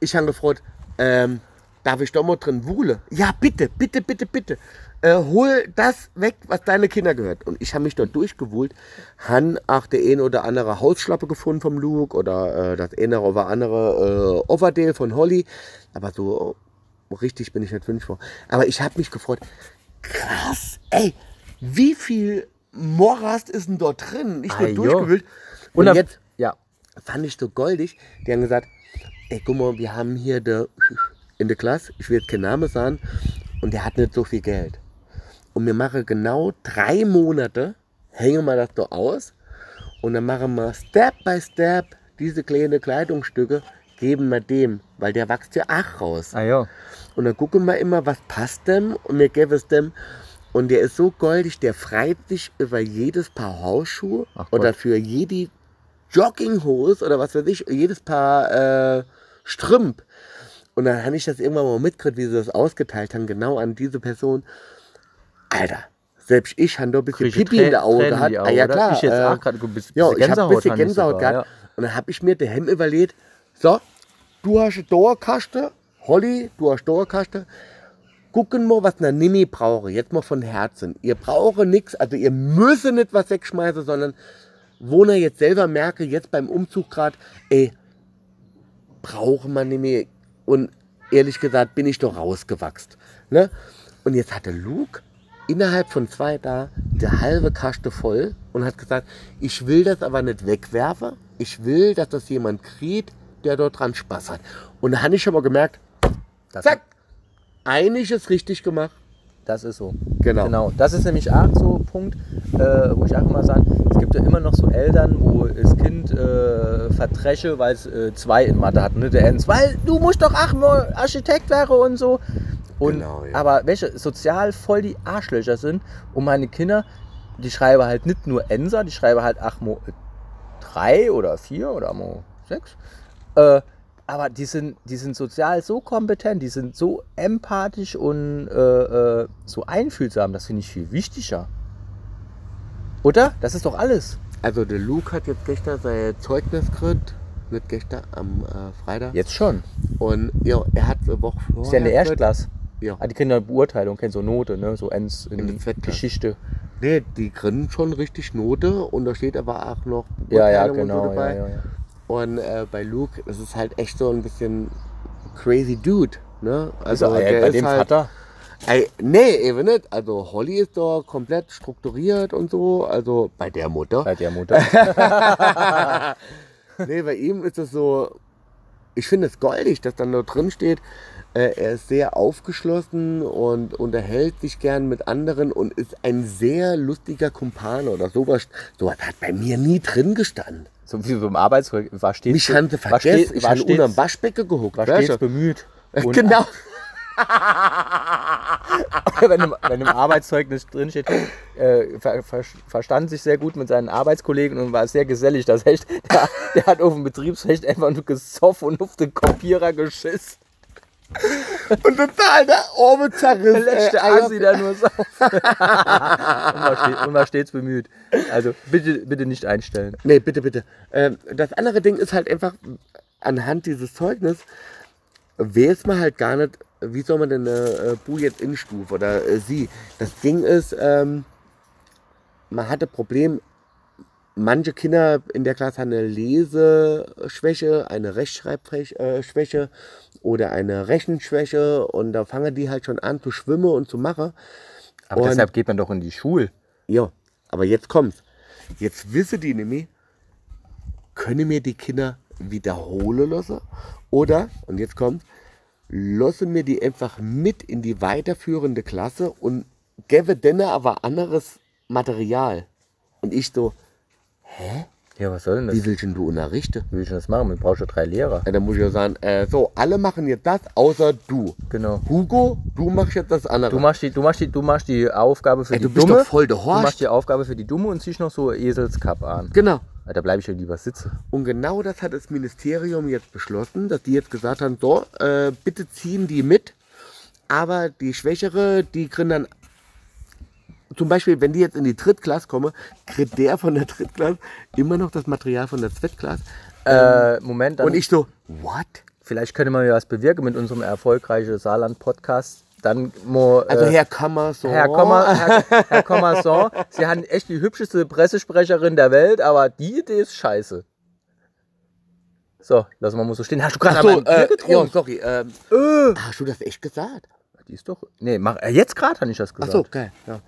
Ich habe gefragt, ähm, darf ich doch mal drin wuhle? Ja, bitte, bitte, bitte, bitte. Äh, hol das weg, was deine Kinder gehört. Und ich habe mich dort durchgewuhlt, han auch der eine oder andere Hausschlappe gefunden vom Luke oder äh, das eine oder andere äh, Overdale von Holly. Aber so richtig bin ich nicht wünschbar. Aber ich habe mich gefreut, krass, ey, wie viel Morast ist denn dort drin? Ich Ah, bin jo. durchgewühlt. Und, Und jetzt Ja. fand ich so goldig. Die haben gesagt, ey, guck mal, wir haben hier de, in der Klasse, ich will jetzt keinen Namen sagen, und der hat nicht so viel Geld. Und wir machen genau drei Monate, hängen wir das doch aus und dann machen wir Step by Step diese kleinen Kleidungsstücke, geben wir dem, weil der wächst ja auch raus. Ah ja. Und dann gucken wir immer, was passt dem und wir geben es dem. Und der ist so goldig, der freit sich über jedes Paar Hausschuhe Ach oder für jede Jogginghose oder was weiß ich, jedes Paar äh, Strümp. Und dann habe ich das irgendwann mal mitgekriegt, wie sie das ausgeteilt haben, genau an diese Person. Alter, selbst ich habe da ein bisschen Krieg ich Pipi in der Trä- Auge Tränen in gehabt. die Ah, ja klar. Ich jetzt äh, auch gerade ein bisschen ja, ich habe ein bisschen Gänsehaut sogar, gehabt. Und dann habe ich mir den Hemd überlegt, so, du hast eine Dauerkaste, Holly, du hast Dauerkaste. Gucken mal, was eine Nimi brauche. Jetzt mal von Herzen. Ihr brauche nichts, also ihr müsst nicht was wegschmeißen, sondern wo ihr jetzt selber merke, jetzt beim Umzug gerade, ey, brauche man Nimi. Und ehrlich gesagt bin ich doch rausgewachsen. Ne? Und jetzt hatte Luke innerhalb von zwei Tagen die halbe Kaste voll und hat gesagt, ich will das aber nicht wegwerfen. Ich will, dass das jemand kriegt, der dort dran Spaß hat. Und da habe ich schon mal gemerkt, Das, zack, einiges richtig gemacht. Das ist so. Genau. Genau. Das ist nämlich auch so ein Punkt, äh, wo ich auch immer sagen, es gibt ja immer noch so Eltern, wo das Kind äh, verdresche, weil es äh, zwei in Mathe hat, ne, der Enz, weil du musst doch mal Architekt werden und so. Und, Genau, ja. Aber welche sozial voll die Arschlöcher sind und meine Kinder, die schreiben halt nicht nur Enser, die schreiben halt ach mo drei oder vier oder mo sechs. Äh, aber die sind, die sind sozial so kompetent, die sind so empathisch und äh, äh, so einfühlsam, das finde ich viel wichtiger. Oder? Das ist doch alles. Also der Luke hat jetzt gestern sein Zeugnis gekriegt. Nicht gestern, am äh, Freitag. Jetzt schon. Und ja, er hat eine Woche vorher. Ist ja in der. Erstklasse. Ja. Ah, die kriegen eine Beurteilung, kennen so Note, ne? So Ends in, In. Geschichte. Nee, die kriegen schon richtig Note und da steht aber auch noch Ja, ja, Beurteilung und genau. so Ja, dabei. ja, ja. Und äh, bei Luke ist es halt echt so ein bisschen crazy Dude. Ne? Also, ey, der bei ist dem halt, Vater. Ey, nee, eben nicht. Also Holly ist da komplett strukturiert und so. Also bei der Mutter. Bei der Mutter. nee, bei ihm ist es so, ich finde es goldig, dass dann da drin steht, äh, er ist sehr aufgeschlossen und unterhält sich gern mit anderen und ist ein sehr lustiger Kumpane oder sowas. Sowas hat bei mir nie drin gestanden. So wie so im Arbeitszeug. War stets, Mich haben sie war vergessen, ich war habe unterm Waschbecken gehuckt. war weißt stets du? bemüht. Und genau. wenn, im, wenn im Arbeitszeugnis drinsteht, äh, ver, ver, verstand sich sehr gut mit seinen Arbeitskollegen und war sehr gesellig. Das echt, der, der hat auf dem Betriebsrecht einfach nur gesoffen und auf den Kopierer geschissen. Und total der Orbe zerriss. Der letzte Asi da nur saufen. und, war stets, und war stets bemüht. Also bitte, bitte nicht einstellen. Nee, bitte, bitte. Ähm, das andere Ding ist halt einfach, anhand dieses Zeugnis weiß man halt gar nicht, wie soll man denn eine äh, Bu jetzt instufen oder äh, sie. Das Ding ist, ähm, man hatte Problem, manche Kinder in der Klasse haben eine Leseschwäche, eine Rechtschreibschwäche oder eine Rechenschwäche und da fangen die halt schon an zu schwimmen und zu machen. Aber Und- deshalb geht man doch in die Schule. Ja, aber jetzt kommt's. Jetzt wissen die nämlich, können mir die Kinder wiederholen lassen oder, und jetzt kommt, lassen mir die einfach mit in die weiterführende Klasse und gebe denen aber anderes Material. Und ich so, Ja, was soll denn das? wie willst denn du unterrichten? Wie will ich denn das machen? Man braucht ja drei Lehrer. Ja, dann muss ich ja sagen, äh, so, alle machen jetzt das, außer du. Genau. Hugo, du machst jetzt das andere. Du machst die, du machst die, du machst die Aufgabe für Ey, die du bist Dumme. doch voll der du Horst. machst die Aufgabe für die Dumme und ziehst noch so Eselskapp an. genau. Da bleibe ich ja lieber sitzen. Und genau das hat das Ministerium jetzt beschlossen, dass die jetzt gesagt haben, so, äh, bitte ziehen die mit, aber die Schwächere, die kriegen dann, zum Beispiel, wenn die jetzt in die Drittklasse kommen, kriegt der von der Drittklasse immer noch das Material von der Zweitklasse. Äh, Moment, Und ich so, what? vielleicht könnte man ja was bewirken mit unserem erfolgreichen Saarland-Podcast. Dann mo, Also äh, Herr Kammer, so. Herr, Komma, Herr, Herr Kommerson, Sie haben echt die hübscheste Pressesprecherin der Welt, aber die Idee ist scheiße. So, lassen wir mal so stehen. Hast du gerade so, äh, ja, getrunken? sorry. Ähm, Äh. Hast du das echt gesagt? Die ist doch. Nee, mach, äh, jetzt gerade habe ich das Ach gesagt. so, geil. Ja.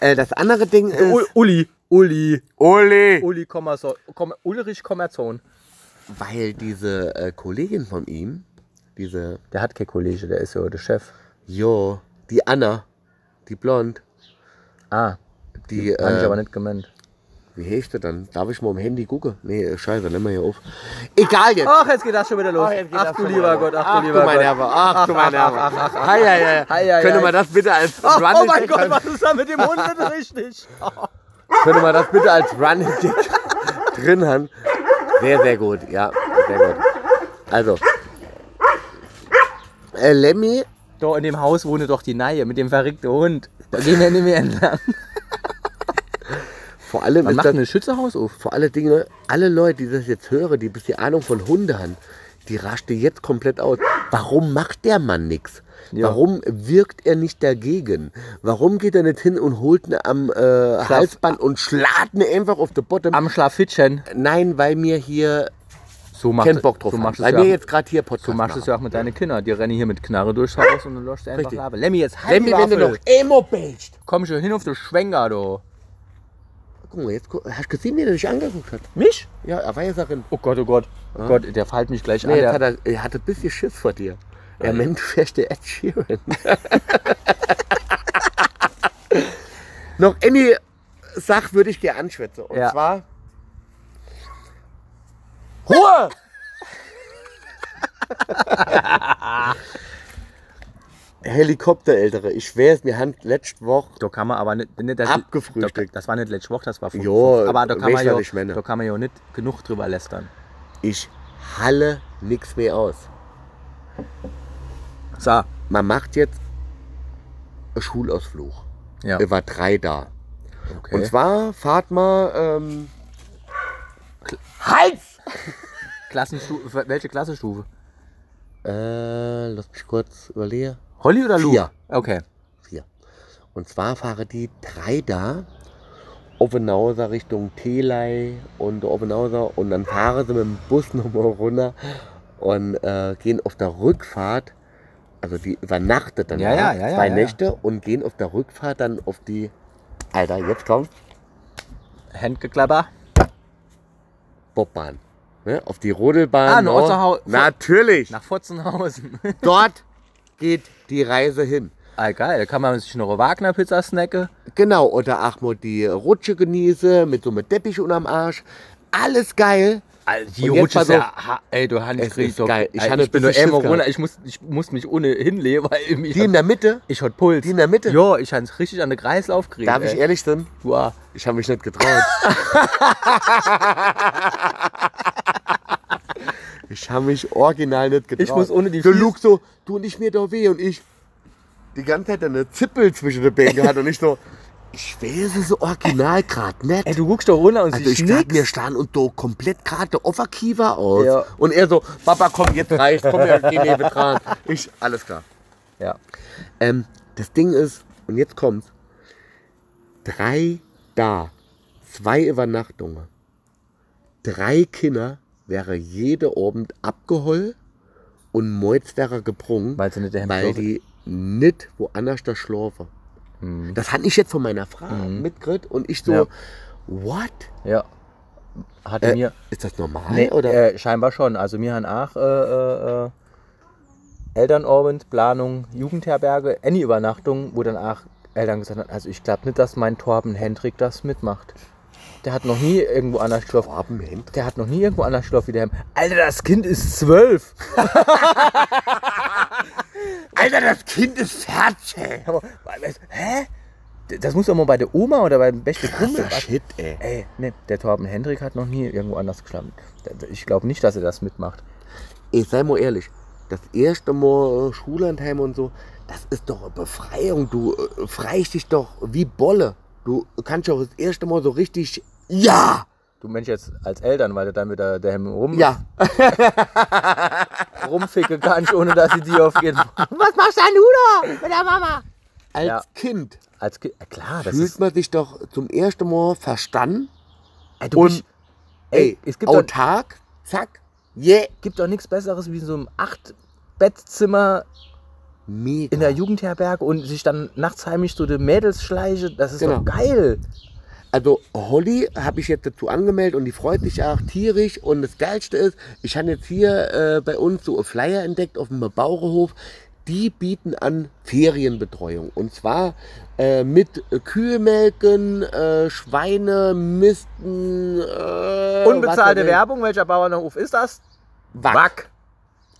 Äh, das andere Ding ist... U- Uli, Uli, Uli! Uli Kommerson, Komm, Ulrich Kommerzon. Weil diese äh, Kollegin von ihm, diese Der hat kein Kollege, der ist ja der Chef. Jo, die Anna, die blond, Ah, die, habe ich äh, aber nicht gemeint. Wie heißt die dann? Darf ich mal am Handy gucken? Nee, scheiße, nimm mal hier auf. Egal jetzt. Ach, jetzt geht das schon wieder los. Ach, Ach, du lieber Gott, los. ach, du lieber mein Gott. Nerve, ach, du mein Nerve. ach, ach, ach. Hei, hei, hei. Könnte man das bitte als Ach, Running oh mein Gag- Gott, was ist da mit dem Hund nicht richtig? Könnte man das bitte als Running drin haben? Sehr, sehr gut, ja, sehr gut. Also, äh, Lemmy, Da in dem Haus wohne doch die Neie mit dem verrückten Hund. Da gehen wir nicht mehr entlang. Vor allem Man macht das, ein Schützehaus auf. vor alle Dinge, alle Leute, die das jetzt hören, die ein bisschen Ahnung von Hunden haben, die raschte jetzt komplett aus. Warum macht der Mann nichts? Ja. Warum wirkt er nicht dagegen? Warum geht er nicht hin und holt ihn am äh, Halsband und schlägt ihn einfach auf den Bottom? Am Schlafittchen. Nein, weil mir hier So macht keinen Bock drauf so du Weil ja, jetzt gerade hier Podcast so machst du es ja auch mit deinen Kindern. Die rennen hier mit Knarre durchs Haus und du einfach Richtig. Lave. Lemmy, jetzt halt Lemmy, die wenn du noch. Emo bist. Komm schon hin auf den Schwenger, du. Guck mal, jetzt gu- hast du gesehen, wie der dich angeguckt hat? Mich? Ja, er war jetzt darin. Oh Gott, oh Gott. Oh Gott, der fällt mich gleich Nee, an. jetzt hat er, er hatte ein bisschen Schiss vor dir. Ja, Mensch, fährst der Ed Sheeran. Noch eine Sache würde ich dir anschwätzen. Und Ja. zwar. Ruhe! Helikopter, Ältere. Ich schwör's, mir haben letzte Woche. Da kann man aber nicht, nicht das, Abgefrühstückt. Da, das war nicht letzte Woche, das war vor. Jo, aber da kann, man ja, ich meine? da kann man ja nicht genug drüber lästern. Ich halle nichts mehr aus. So, Man macht jetzt einen Schulausflug. ja. Wir war drei da. Okay. Und zwar fahrt mal. Ähm, Hals! Klassenstufe, welche Klassenstufe? Äh, lass mich kurz überlegen. Holly oder Lu? Vier. Okay. Vier. Und zwar fahren die drei da. Oppenhauser Richtung Telei und Oppenhauser und dann fahren sie mit dem Bus nochmal runter und äh, gehen auf der Rückfahrt, also die übernachtet dann Ja, ja, ja, zwei. Nächte und gehen auf der Rückfahrt dann auf die, Alter, jetzt kommt Handgeklapper. Bobbahn. Ne? Auf die Rodelbahn. Ah, Otterhau- Natürlich. Nach Fotzenhausen. Dort geht die Reise hin. ah, geil. Da kann man sich noch eine Wagner-Pizza snacken. Genau, oder auch mal die Rutsche genieße mit so einem Teppich unterm Arsch. Alles geil. Alter, die Rutsche ist ja, ha, ey, du Hans ist doch- geil. Ich ey, ich bin nur immer runter. Ich muss, ich muss mich ohne hinlegen, weil mich Die in der Mitte, ich hatte Puls. die in der Mitte. Ja, ich habe richtig an den Kreislauf gekriegt. darf ich ey. ehrlich sein? Wow. Ich habe mich nicht getraut. ich habe mich original nicht getraut. Ich muss ohne die Der Fies- Luke so, du und ich mir doch weh und ich die ganze Zeit eine Zippel zwischen den Beinen gehabt und ich so, ich weiß es so original gerade nicht. Ey, du guckst doch runter und Also ich siehst mir nix. stand und do komplett gerade der Offerkiefer aus. Ja. Und er so, Papa, komm, jetzt reicht, komm her, geh neben dran. Ich, alles klar. Ja. Ähm, das Ding ist, und jetzt kommt's, drei da, zwei Übernachtungen, drei Kinder wäre jede Abend abgeholt und Moitz wäre gebrungen, Weil sie nicht daheim weil schlafen. die nicht woanders da schlafen. Mhm. Das hatte ich jetzt von meiner Frau mitgekriegt und ich so, Ja. what? Ja. Hatte Äh, mir. ist das normal? Nee, oder? Äh, scheinbar schon. Also mir haben auch äh, äh, äh, Elternabend, Planung, Jugendherberge, any Übernachtung, wo dann auch Eltern gesagt haben, also ich glaube nicht, dass mein Torben Hendrik das mitmacht. Der hat noch nie irgendwo anders geschlafen. Torben Hendrik? Der hat noch nie irgendwo anders geschlafen wie der. Alter, das Kind ist zwölf. Alter, das Kind ist fertig. Aber, Hä? Das muss doch mal bei der Oma oder beim besten Kumpel. Krasser Shit, ey. Ey, ne, der Torben Hendrik hat noch nie irgendwo anders geschlafen. Ich glaube nicht, dass er das mitmacht. Ich sei mal ehrlich, das erste Mal äh, Schullandheim und so, das ist doch eine Befreiung. Du äh, freist dich doch wie Bolle. Du kannst doch das erste Mal so richtig, ja, Du Mensch jetzt als Eltern, weil du dann mit der, der rum, ja. rumficken kannst, ohne dass sie dir auf jeden Was machst denn du da mit der Mama? Als Ja. Kind als Kind, ja, klar, das fühlt ist, man sich doch zum ersten Mal verstanden ey, du und bist, ey, ey, es gibt doch, autark, zack, yeah, gibt doch nichts Besseres wie in so einem acht Bettzimmer mega. in der Jugendherberge und sich dann nachts heimisch so die Mädels schleiche, das ist Genau. doch geil. Also Holly habe ich jetzt dazu angemeldet und die freut sich auch tierisch. Und das Geilste ist, ich habe jetzt hier äh, bei uns so einen Flyer entdeckt auf dem Bauerhof. Die bieten an Ferienbetreuung. Und zwar äh, mit Kühlmelken, äh, Schweine, Misten. Äh, Unbezahlte Werbung, welcher Bauernhof ist das? Wack. Wack.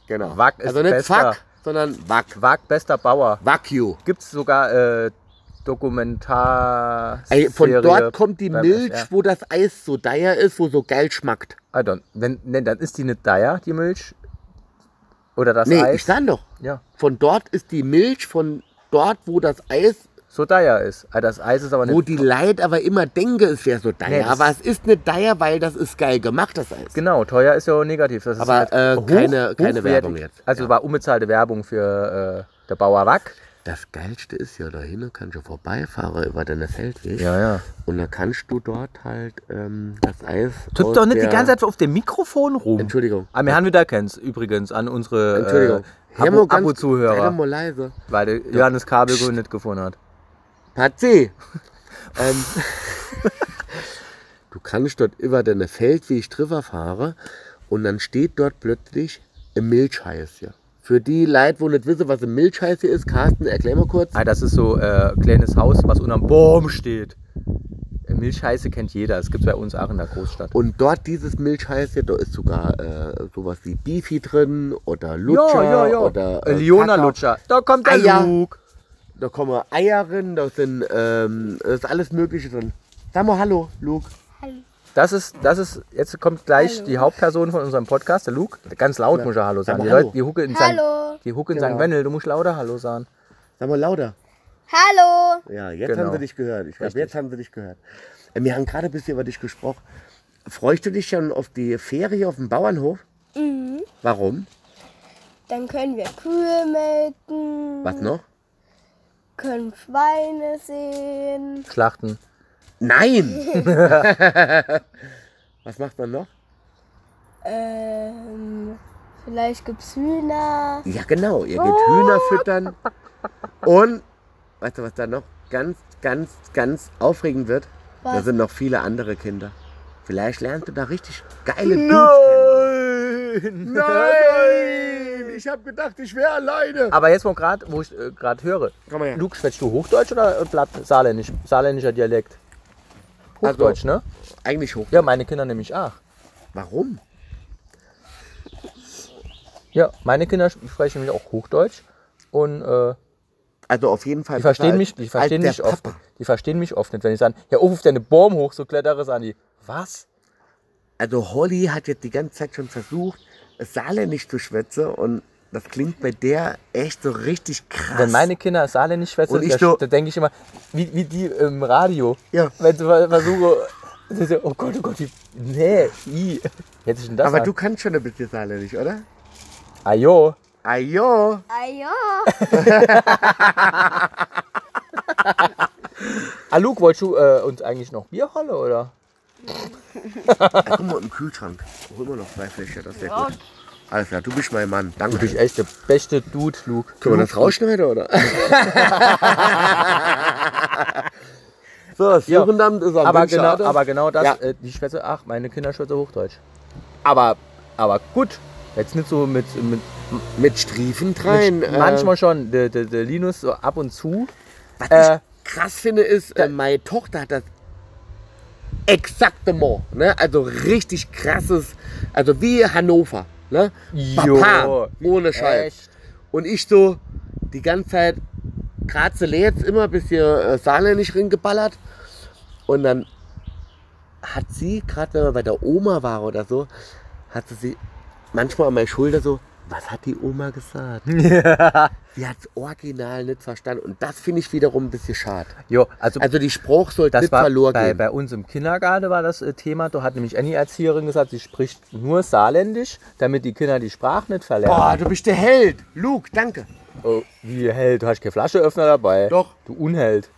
Genau. Wack ist also nicht bester. Fuck, sondern Wack. Wack, bester Bauer. Wagyu. Gibt es sogar äh, Dokumentar. Ey, von Serie dort kommt die Milch, SR. wo das Eis so teuer ist, wo so geil schmeckt. Don't, wenn, ne, dann ist die nicht da, die Milch. Oder das nee, Eis. ich sag doch. ja, Von dort ist die Milch, von dort, wo das Eis, so da ist. Ah, Das Eis ist aber wo nicht. die Leid aber immer denke, es wäre so teuer. Nee, aber es ist nicht teuer, weil das ist geil gemacht, das Eis. Genau, teuer ist ja auch negativ. Das Aber, halt äh, hoch- keine- keine. Werbung jetzt. Also Ja. war unbezahlte Werbung für äh, der Bauer Wack. Das Geilste ist ja, da hinten kannst du vorbeifahren über deine Feldweg. ja. Und da kannst du dort halt ähm, das Eis. Tut aus doch nicht die ganze Zeit auf dem Mikrofon rum. Entschuldigung. Ah, wir haben wieder kennst übrigens an unsere Entschuldigung. äh, Hör mal Abo- ganz- sei Abo-Zuhörer, doch mal leise. weil der Johannes Kabel nicht gefunden hat. Patzi. ähm, du kannst dort über deine Feldweg drüber fahren und dann steht dort plötzlich ein Milchheiß hier. Für die Leute, wo nicht wissen, was eine Milchscheiße ist, Carsten, erklär mal kurz. Ah, das ist so äh, ein kleines Haus, was unterm Baum steht. Äh, Milchheiße kennt jeder. Es gibt bei uns auch in der Großstadt. Und dort dieses Milchscheiße, da ist sogar äh, sowas wie Beefy drin oder Lutscher oder Äh, äh, Leona Kaka. Lutscher. Da kommt der Eier. Luke. Da kommen Eier drin, da sind ähm, ist alles Mögliche drin. Sag mal Hallo, Luke. Das ist, das ist, jetzt kommt gleich Hallo. die Hauptperson von unserem Podcast, der Luke. Ganz laut Ja. muss er Hallo sagen. Sag Die Leute, die hucken in St. Hallo. Die hucken in Genau. St. Wendel, du musst lauter Hallo sagen. Sag mal lauter. Hallo. Ja, jetzt Genau. haben sie dich gehört. Ich glaube, Richtig. jetzt haben sie dich gehört. Äh, Wir haben gerade ein bisschen über dich gesprochen. Freust du dich schon auf die Ferie auf dem Bauernhof? Mhm. Warum? Dann können wir Kühe melken. Was noch? Können Schweine sehen. Schlachten. Nein! Was macht man noch? Ähm, vielleicht gibt's Hühner. Ja, genau. Ihr geht Hühner füttern. Und, weißt du, was da noch ganz, ganz, ganz aufregend wird? Da Was? sind noch viele andere Kinder. Vielleicht lernst du da richtig geile Dudes kennen. Nein! Nein! Ich habe gedacht, ich wäre alleine. Aber jetzt mal gerade, wo ich äh, gerade höre. Komm mal her. Luke, schwätzt du Hochdeutsch oder bleibt Saarländisch? Saarländischer Dialekt. Also- Hochdeutsch, ne? Eigentlich hoch. Ja, meine Kinder nämlich auch. Warum? Ja, meine Kinder sprechen nämlich auch Hochdeutsch. Und äh, Also auf jeden Fall. die verstehen mich, die verstehen mich oft. Papa. Die verstehen mich oft nicht, wenn ich sage, ja, auf deine Baum hoch, so klettere, sagen die. Was? Also Holly hat jetzt die ganze Zeit schon versucht, es Saarländisch zu schwätzen und das klingt bei der echt so richtig krass. Wenn meine Kinder Saarländisch schwätzen, Und ich da, so- da denke ich immer, wie, wie die im Radio. Ja. Wenn sie ver- versuchen, sie so, oh Gott, oh Gott, wie, nee, i. Hätte ich denn das Aber an? du kannst schon ein bisschen Saarländisch, oder? Ajo. Ajo. Ja. Ah, Luke, wolltest du äh, uns eigentlich noch Bier holen, oder? Ja, guck mal im Kühlschrank. Hol mal noch zwei Fläschchen, das wäre gut. Alles klar, du bist mein Mann. Danke. Du bist echt der beste Dude, Luke. Können wir das rausschneiden, oder? so, das Ja. Jugendamt ist am aber genau, aber genau das, Ja. äh, die Schwätze, ach, meine Kinder schwätzen Hochdeutsch. Aber, aber gut, jetzt nicht so mit, mit, Mit Striefen rein. mit äh, manchmal schon, der, der, der Linus so ab und zu. Was Äh, ich krass finde, ist, äh, meine Tochter hat das exaktement, ne? also richtig krasses, also wie Hannover. Ne? Jo, Papa, ohne Scheiß. echt. Und ich so die ganze Zeit, gerade sie jetzt immer ein bisschen äh, Saarländisch ringeballert. Und dann hat sie, gerade wenn wir bei der Oma war oder so, hat sie sie manchmal an meine Schulter so, was hat die Oma gesagt? Sie hat es original nicht verstanden. Und das finde ich wiederum ein bisschen schade. Jo, also, Also die Spruch sollte das nicht war verloren bei, gehen. bei uns im Kindergarten war das äh, Thema. Da hat nämlich eine Erzieherin gesagt, sie spricht nur Saarländisch, damit die Kinder die Sprache nicht verlernen. Boah, du bist der Held. Luke, danke. Oh, wie Held, du hast keine Flascheöffner dabei. Doch. Du Unheld.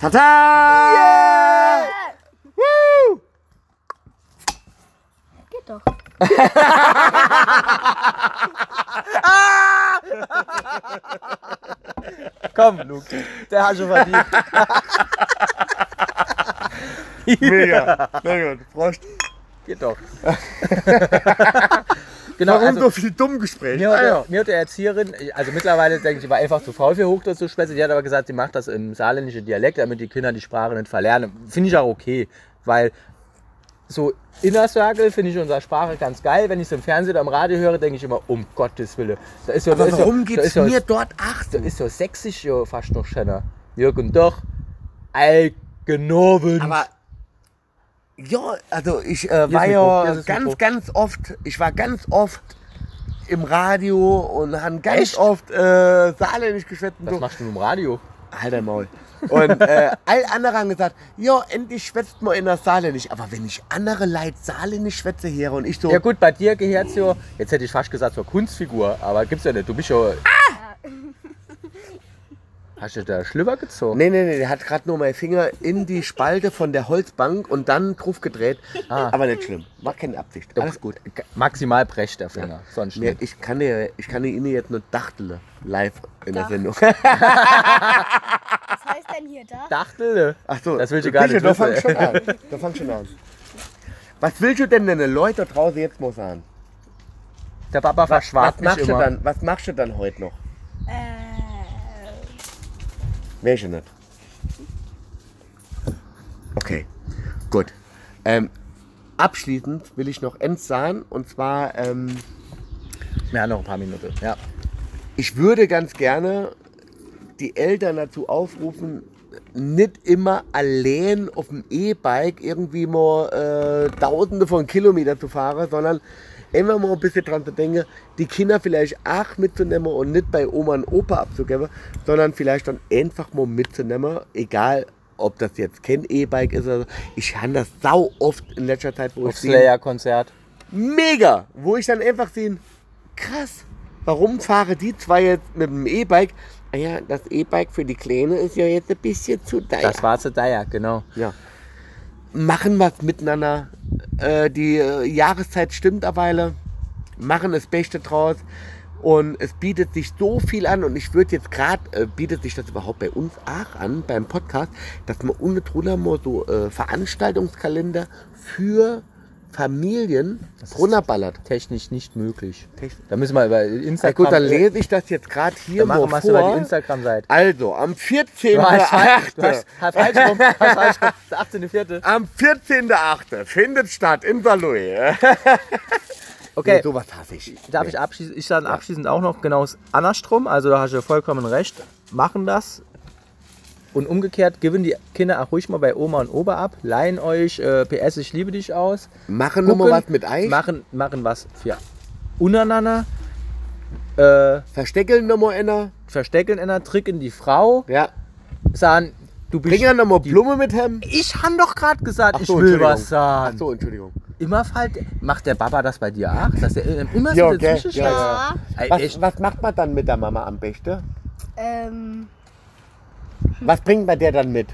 Tata! Woo! Geht doch. Komm, Luke, der hat schon verdient. Mega. Mega. Prost. Geht doch. genau, Warum also, so viel Dummgespräch? mir, hat, Ah, ja. der- mir hat die Erzieherin, also mittlerweile denke ich, war einfach zu faul für Hochdeutsch zu sprechen. Die hat aber gesagt, sie macht das im saarländischen Dialekt, damit die Kinder die Sprache nicht verlernen. Finde ich auch okay, weil so Inner Circle finde ich unsere Sprache ganz geil. Wenn ich es im Fernsehen oder im Radio höre, denke ich immer, um Gottes Willen. Da ist ja, Aber warum da geht's ist ja, mir dort ach Da ist ja sächsisch ja fast noch schöner. Jürgen doch. Eigenobend. Aber ja, also ich äh, war ja ganz, Mikro. ganz oft, ich war ganz oft im Radio und habe ganz Echt? oft äh, Saarländisch geschwätzt. Was so. machst du im Radio? Halt dein Maul. Und äh, all andere haben gesagt, ja, endlich schwätzt man in der Saarländisch. Aber wenn ich andere Leute Saarländisch schwätze hier und ich so, Ja gut, bei dir gehört es ja, jetzt hätte ich fast gesagt zur Kunstfigur, aber gibt's ja nicht. Du bist ja... Hast du da Schlüpper gezogen? nee, nee, nee, der hat gerade nur meinen Finger in die Spalte von der Holzbank und dann drauf gedreht. Ah. Aber nicht schlimm, war keine Absicht. Alles gut. Maximal brecht der Finger, sonst Mir, nicht. ich, kann dir, ich kann dir Ihnen jetzt nur Dachtele live in der. Sendung. Was heißt denn hier da? Dachtel. Ach so, Das willst du gar nicht Da fang schon an. Da fang schon an. Was willst du denn den Leuten da draußen jetzt mal sagen? Der Papa Was, verschwarzt was, machst mich du immer. dann, was machst du dann heute noch? Äh, Welche nicht? Okay, gut. Ähm, abschließend will ich noch eins sagen und zwar, ähm, Ja, noch ein paar Minuten. Ja. ich würde ganz gerne die Eltern dazu aufrufen, nicht immer allein auf dem E-Bike irgendwie mal äh, tausende von Kilometern zu fahren, sondern immer mal ein bisschen dran zu denken, die Kinder vielleicht auch mitzunehmen und nicht bei Oma und Opa abzugeben, sondern vielleicht dann einfach mal mitzunehmen, egal ob das jetzt kein E-Bike ist oder so. Ich habe das sau oft in letzter Zeit, wo Auf ich Slayer-Konzert. mega, wo ich dann einfach sehe, krass, warum fahre die zwei jetzt mit dem E-Bike? Ah ja, das E-Bike für die Kleine ist ja jetzt ein bisschen zu teuer. Das war zu Dyer, genau. ja. Machen was miteinander. Äh, die äh, Jahreszeit stimmt eine Weile. Machen das Beste draus. Und es bietet sich so viel an. Und ich würde jetzt gerade, äh, bietet sich das überhaupt bei uns auch an, beim Podcast, dass man ohne mal so äh, Veranstaltungskalender für Familien runterballert. Technisch nicht möglich. Da müssen wir über Na Instagram. gut, dann lese ich das jetzt gerade hier Dann machen mal wir es über die vor. Instagram-Seite. Also, am Du hast falsch, du 14.8. hast falsch rum, hast falsch rum. Der 18.4. Am 14.8. findet statt in Saarlouis. Okay, Nee, sowas hasse ich. darf ich abschließend, ich sage abschließend auch noch genau das andersrum, also da hast du vollkommen recht, machen das und umgekehrt gewinnen die Kinder auch ruhig mal bei Oma und Opa ab, leihen euch äh, PS, ich liebe dich aus, Machen wir mal gucken, was mit Eis. machen, machen was für untereinander, äh, Versteckeln noch mal einer. verstecken einer, tricken die Frau, Ja. sagen, du bist... Bringen noch mal die- Blume mit hem. Ich han doch gerade gesagt, Ach ich so, will was sagen. Ach so, Entschuldigung. Immer fallt, macht der Papa das bei dir auch? Dass der immer Ja, so okay. dazwischen Ja, ja. Was, was macht man dann mit der Mama am besten? ähm, Was bringt man der dann mit?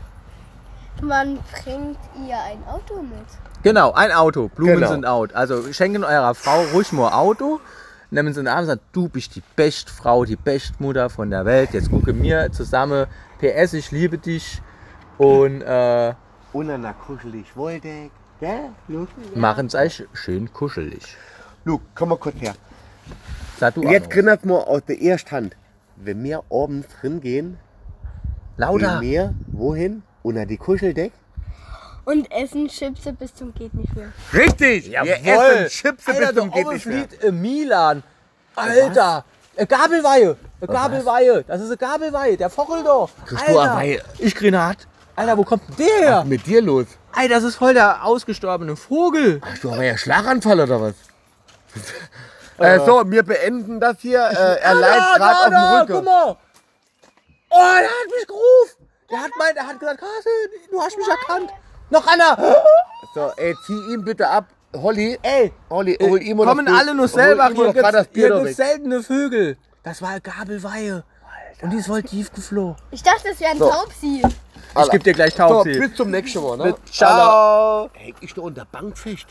man bringt ihr ein Auto mit. Genau, ein Auto. Blumen Genau. sind out. Also schenken eurer Frau ruhig mal Auto. Nehmen sie in den Arm und sagen, du bist die beste Frau, die beste Mutter von der Welt. Jetzt gucke mir zusammen. PS, ich liebe dich. Und äh, Und einer kuschelig Wolldecke. Gell? Luke? machen es euch schön kuschelig. Luke, komm mal kurz her. Sag du Jetzt auch es mal aus der ersten Hand. Wenn wir abends drin gehen, noch. Lauter. gehen wir wohin? Unter die Kuscheldecke? Und essen Chips bis zum geht nicht mehr. Richtig! Wir Jawohl. essen Chips Alter, bis zum geht nicht mehr. flieht in Milan. Alter. Eine Gabelweihe. Eine Gabelweihe. Das ist eine Gabelweihe. Der Vogel doch. Kriegst du eine Weihe? Ich Grenat. Alter, wo kommt denn der her? Was ist mit dir los? Ey, das ist voll der ausgestorbene Vogel. Hast du aber ja Schlaganfall oder was? äh, so, wir beenden das hier. Äh, er leidet da, gerade auf da, dem Guck Rücken. mal. Oh, der hat mich gerufen. Der hat, mein, der hat gesagt, Hase, du hast mich erkannt. Noch einer. So, ey, zieh ihn bitte ab. Holly, Ey, Holly, hol ihm kommen das alle nur selber. Hier gerade das gibt's, Bier hier gibt's seltene Vögel. Das war Gabelweihe. Und die ist voll tief geflogen. Ich dachte, es wäre ein So. Taubsi. Ich geb dir gleich So, Taubsi. bis zum nächsten Mal. Ne? Ciao. Häng ich doch unter Bank fest.